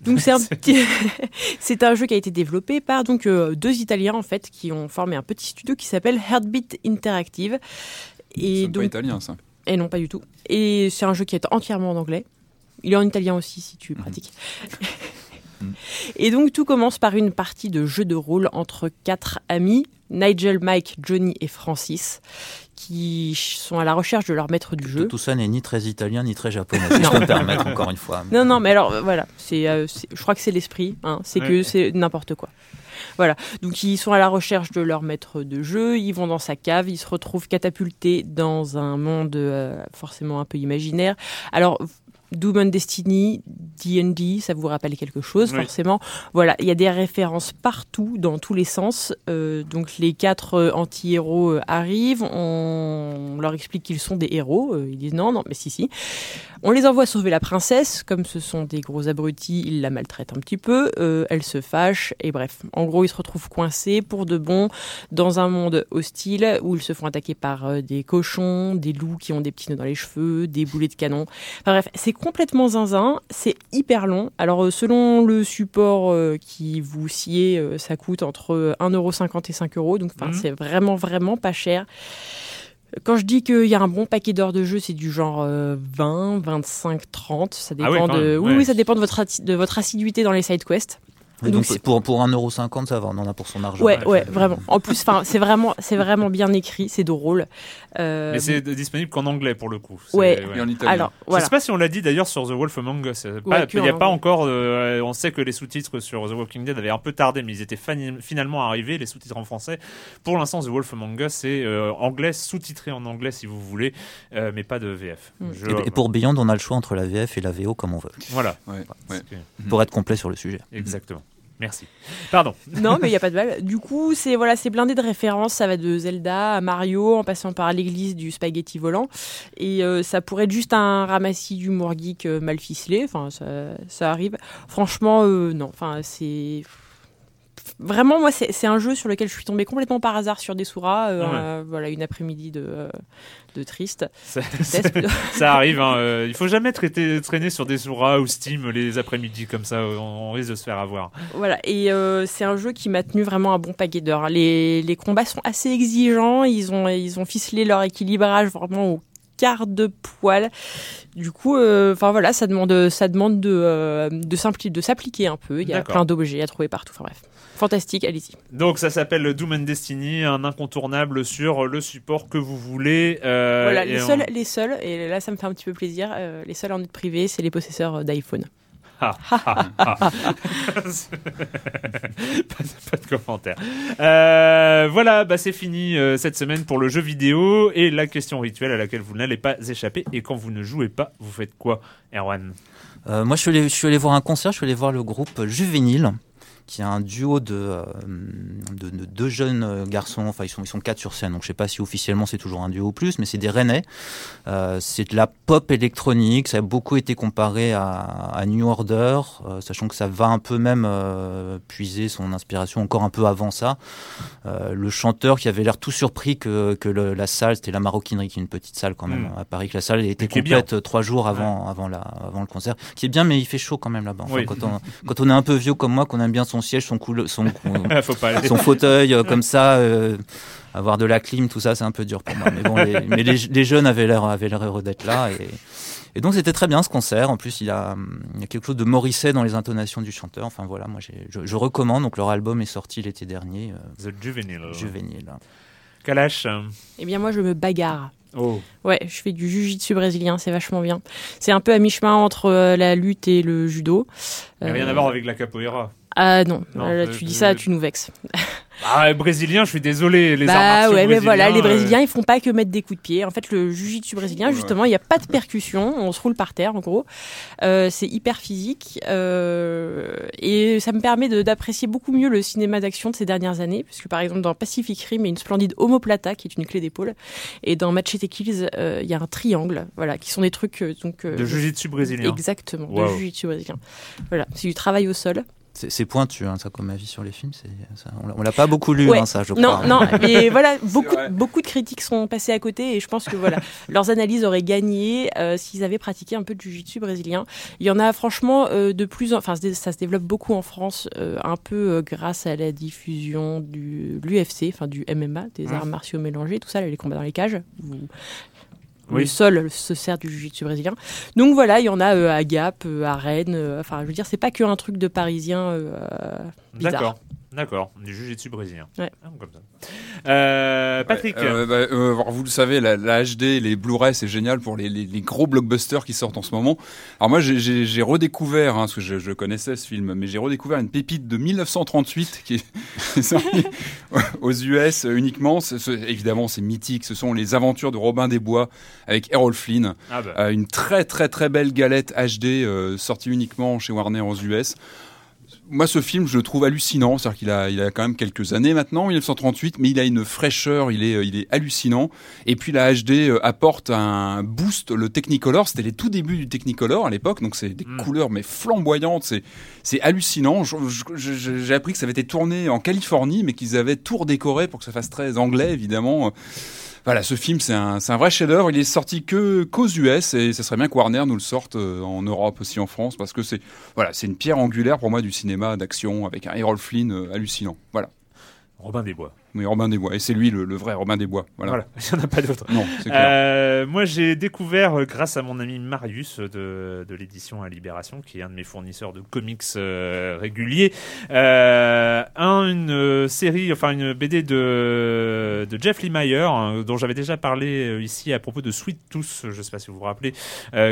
Donc c'est un [LAUGHS] petit, [LAUGHS] c'est un jeu qui a été développé par donc euh, deux Italiens en fait qui ont formé un petit studio qui s'appelle Heartbeat Interactive. Et C'est pas donc italien, ça. et non, pas du tout. Et c'est un jeu qui est entièrement en anglais. Il est en italien aussi, si tu pratiques. [LAUGHS] Et donc, tout commence par une partie de jeu de rôle entre quatre amis, Nigel, Mike, Johnny et Francis, qui sont à la recherche de leur maître du jeu. Tout ça n'est ni très italien ni très japonais, si [LAUGHS] je peux me permettre encore une fois. Non, non, mais alors euh, voilà, c'est, euh, c'est- je crois que c'est l'esprit, hein, c'est que Ouais. c'est n'importe quoi. Voilà, donc ils sont à la recherche de leur maître de jeu, ils vont dans sa cave, ils se retrouvent catapultés dans un monde euh, forcément un peu imaginaire. Alors, Doom and Destiny, D&D, ça vous rappelle quelque chose, Oui. forcément. Voilà, il y a des références partout, dans tous les sens. Euh, donc les quatre euh, anti-héros euh, arrivent, on leur explique qu'ils sont des héros. euh, ils disent non, non, mais si, si. On les envoie sauver la princesse, comme ce sont des gros abrutis, ils la maltraitent un petit peu, euh, elle se fâche, et bref. En gros, ils se retrouvent coincés pour de bon dans un monde hostile où ils se font attaquer par des cochons, des loups qui ont des petits nœuds dans les cheveux, des boulets de canon. Enfin bref, c'est complètement zinzin, c'est hyper long. Alors euh, selon le support euh, qui vous sied, euh, ça coûte entre euh, 1,50€ et 5€, donc enfin, Mhm. c'est vraiment vraiment pas cher. Quand je dis qu'il y a un bon paquet d'heures de jeu, c'est du genre euh, 20, 25, 30. Ça Ah dépend oui, de. même, Oui, ouais. oui, ça dépend de votre, de votre assiduité dans les side quests. Et Donc, donc, c'est- pour, pour 1,50€, ça va, on en a pour son argent. Ouais, ouais, vraiment. En plus, enfin, c'est vraiment, c'est vraiment bien écrit, c'est drôle. Euh, Mais c'est disponible qu'en anglais pour le coup. Ouais. Et en italien. Alors, Je voilà. sais pas si on l'a dit d'ailleurs sur The Wolf Among Us. Ouais, Il n'y a en pas encore. euh, on sait que les sous-titres sur The Walking Dead avaient un peu tardé, mais ils étaient finalement arrivés, les sous-titres en français. Pour l'instant, The Wolf Among Us, c'est euh, anglais, sous-titré en anglais si vous voulez, euh, mais pas de VF. Mm. Je- Et, et pour Beyond, on a le choix entre la VF et la VO comme on veut, Voilà. Ouais, ouais. C'est- pour être complet sur le sujet. Exactement. Merci. Pardon. [LAUGHS] Non, mais il n'y a pas de mal. Du coup, c'est voilà, c'est blindé de références. Ça va de Zelda à Mario, en passant par l'église du spaghetti volant. Et euh, ça pourrait être juste un ramassis d'humour geek euh, mal ficelé. Enfin, ça, ça arrive. Franchement, euh, non. Enfin, c'est. Vraiment, moi, c'est un jeu sur lequel je suis tombée complètement par hasard sur des souras. euh, ouais. euh, voilà, une après-midi de, euh, de triste. Ça, [LAUGHS] ça arrive. Hein, euh, il faut jamais traiter, traîner sur des Sura ou Steam les après-midi comme ça. On, on risque de se faire avoir. Voilà, et euh, c'est un jeu qui m'a tenu vraiment un bon paquet d'heures. Les, les combats sont assez exigeants, ils ont, ils ont ficelé leur équilibrage vraiment au quart de poil. Du coup, euh, enfin voilà, ça demande, ça demande de, euh, de, de s'appliquer un peu. Il y a plein d'objets à trouver partout. Enfin bref, fantastique, allez-y. Donc ça s'appelle Doom and Destiny, un incontournable sur le support que vous voulez. euh, voilà, les on- seuls, les seuls, et là ça me fait un petit peu plaisir, les seuls en net privé, c'est les possesseurs d'iPhone. Ah. pas, [LAUGHS] pas de commentaire. Euh, voilà, bah c'est fini euh, cette semaine pour le jeu vidéo et la question rituelle à laquelle vous n'allez pas échapper. Et quand vous ne jouez pas, vous faites quoi, Erwan? Euh, moi, je suis, allé, je suis allé voir un concert, je suis allé voir le groupe Juvénile, qui est un duo de, euh, de, de deux jeunes euh, garçons, enfin ils sont, ils sont quatre sur scène, donc je sais pas si officiellement c'est toujours un duo ou plus, mais c'est des Rennais. Euh, c'est de la pop électronique, ça a beaucoup été comparé à, à New Order, euh, sachant que ça va un peu même euh, puiser son inspiration encore un peu avant ça. Le chanteur qui avait l'air tout surpris que, que le- la salle, c'était la Maroquinerie, qui est une petite salle quand même Mm. à Paris, que la salle était complète trois jours avant, avant, la, avant le concert, qui est bien, mais il fait chaud quand même là-bas. Enfin, Oui. quand, on, quand on est un peu vieux comme moi, qu'on aime bien son siège, son, coule, son, [LAUGHS] Faut pas aller. son fauteuil euh, comme ça, euh, avoir de la clim, tout ça, c'est un peu dur pour moi. Mais bon, les, mais les, les jeunes avaient l'air avaient l'air heureux d'être là. Et, et donc c'était très bien ce concert. En plus, il y a, hum, il y a quelque chose de Morisset dans les intonations du chanteur. Enfin voilà, moi je, je recommande. Donc leur album est sorti l'été dernier, euh, The Juvenile. Juvénile. Kalash. Eh bien moi je me bagarre. Oh. Ouais, je fais du jujitsu brésilien, c'est vachement bien. C'est un peu à mi-chemin entre euh, la lutte et le judo. Il n'y a rien Euh, à voir avec la capoeira. Ah non, Non, euh, euh, tu dis ça, tu nous vexes. [LAUGHS] Ah, brésilien, je suis désolé. Les arts bah ouais, mais voilà, les brésiliens, euh, Brésiliens, ils font pas que mettre des coups de pied. En fait, le jujitsu brésilien, justement, il n'y a pas de percussion, on se roule par terre, en gros. Euh, c'est hyper physique euh, et ça me permet de- d'apprécier beaucoup mieux le cinéma d'action de ces dernières années, puisque par exemple dans Pacific Rim, il y a une splendide homoplata qui est une clé d'épaule, et dans Machete Kills, euh, il y a un triangle, voilà, qui sont des trucs euh, donc euh, De jujitsu brésilien. Exactement, de jujitsu brésilien. Voilà, c'est du travail au sol. C'est pointu, hein, ça, comme avis sur les films. ça, on l'a- pas beaucoup lu, Ouais. hein, ça, je Non, crois. non, [LAUGHS] mais voilà, beaucoup, beaucoup de critiques sont passées à côté et je pense que voilà, [LAUGHS] leurs analyses auraient gagné euh, s'ils avaient pratiqué un peu de jiu-jitsu brésilien. Il y en a franchement euh, de plus en, enfin ça se développe beaucoup en France, euh, un peu euh, grâce à la diffusion du l'UFC, enfin du MMA, des Mmh. arts martiaux mélangés, tout ça, les combats dans les cages. Oui. Le sol se sert du jiu-jitsu brésilien. Donc voilà, il y en a euh, à Gap, euh, à Rennes. euh, Enfin, je veux dire, c'est pas que un truc de Parisien euh, bizarre. D'accord. D'accord, du jujitsu brésilien. Ouais. Ah, comme ça. Euh, Patrick. Ouais, euh, bah, euh, alors, vous le savez, la, la HD, les Blu-ray, c'est génial pour les, les- les gros blockbusters qui sortent en ce moment. Alors moi, j'ai- redécouvert, hein, parce que je, je connaissais ce film, mais j'ai redécouvert une pépite de 1938 qui est [LAUGHS] sortie aux US uniquement. Évidemment, c'est mythique. Ce sont les aventures de Robin des Bois avec Errol Flynn. Ah bah. Euh, une très très très belle galette HD euh, sortie uniquement chez Warner aux US. Moi, ce film, je le trouve hallucinant. C'est-à-dire qu'il a, il a quand même quelques années maintenant, 1938, mais il a une fraîcheur, il est, il est hallucinant. Et puis la HD euh, apporte un boost. Le Technicolor, c'était les tout débuts du Technicolor à l'époque, donc c'est des Mm. couleurs mais flamboyantes. C'est, c'est hallucinant. J'ai appris que ça avait été tourné en Californie, mais qu'ils avaient tout redécoré pour que ça fasse très anglais, évidemment. Voilà, ce film, c'est un, vrai chef-d'œuvre. Il est sorti que qu'aux US et ça serait bien que Warner nous le sorte euh, en Europe aussi en France parce que c'est voilà, une pierre angulaire pour moi du cinéma d'action avec un Errol Flynn euh, hallucinant. Voilà. Robin des Bois. Oui, Robin des Bois. Et c'est lui le, le vrai Robin des Bois. Voilà. Voilà, [LAUGHS] il n'y en a pas d'autre. Non, c'est clair. Euh, moi, j'ai découvert, euh, grâce à mon ami Marius euh, de, de l'édition à Libération, qui est un de mes fournisseurs de comics euh, réguliers, euh, un, une série, enfin une BD de, de Jeff Lemire, hein, dont j'avais déjà parlé ici à propos de Sweet Tooth, je ne sais pas si vous vous rappelez,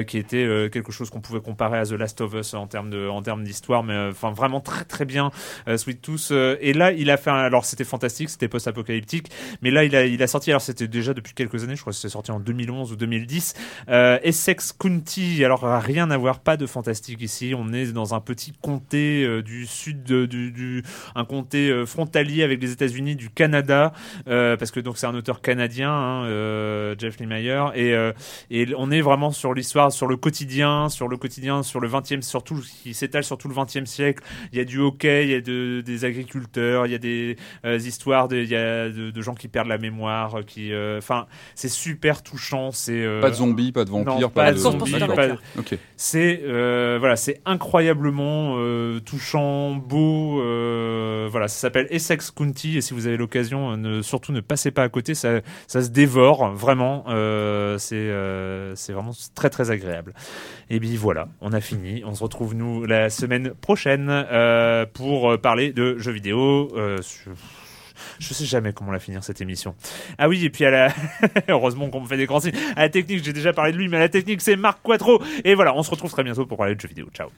qui était quelque chose qu'on pouvait comparer à The Last of Us en termes de, en termes d'histoire, mais enfin vraiment très très bien Sweet Tooth. et là, il a fait, un- alors c'était fantastique, c'était post-apocalyptique, mais là, il a, sorti, alors c'était déjà depuis quelques années, je crois que c'était sorti en 2011 ou 2010, euh, Essex County. Alors, rien à voir, pas de fantastique ici. On est dans un petit comté euh, du sud, de- du, un comté euh, frontalier avec les États-Unis, du Canada, euh, parce que donc c'est un auteur canadien, hein, euh, Jeff Lemire, et, euh, et on est vraiment sur l'histoire, sur le quotidien, sur le quotidien, sur le 20e, surtout, qui s'étale sur tout le 20e siècle. Il y a du hockey, il y a de- des agriculteurs, il y a des euh, histoires, de, il y a de, de gens qui perdent la mémoire, qui, euh, enfin, c'est super touchant. C'est euh, Pas de zombies, pas de non, vampires, pas, pas, de de. zombies, c'est euh, voilà, c'est incroyablement euh, touchant, beau. euh, voilà, ça s'appelle Essex County et si vous avez l'occasion, euh, ne, surtout ne passez pas à côté. Ça, ça se dévore vraiment. euh, c'est euh, c'est vraiment très très agréable. Et bien voilà, on a fini. On se retrouve nous la semaine prochaine euh, pour euh, parler de jeux vidéo. euh, sur- je sais jamais comment la finir cette émission. Ah oui, et puis à la [LAUGHS] heureusement qu'on me fait des grands signes. À la technique, j'ai déjà parlé de lui, mais à la technique, c'est Marc Quattro. Et voilà, on se retrouve très bientôt pour parler de jeux vidéo. Ciao.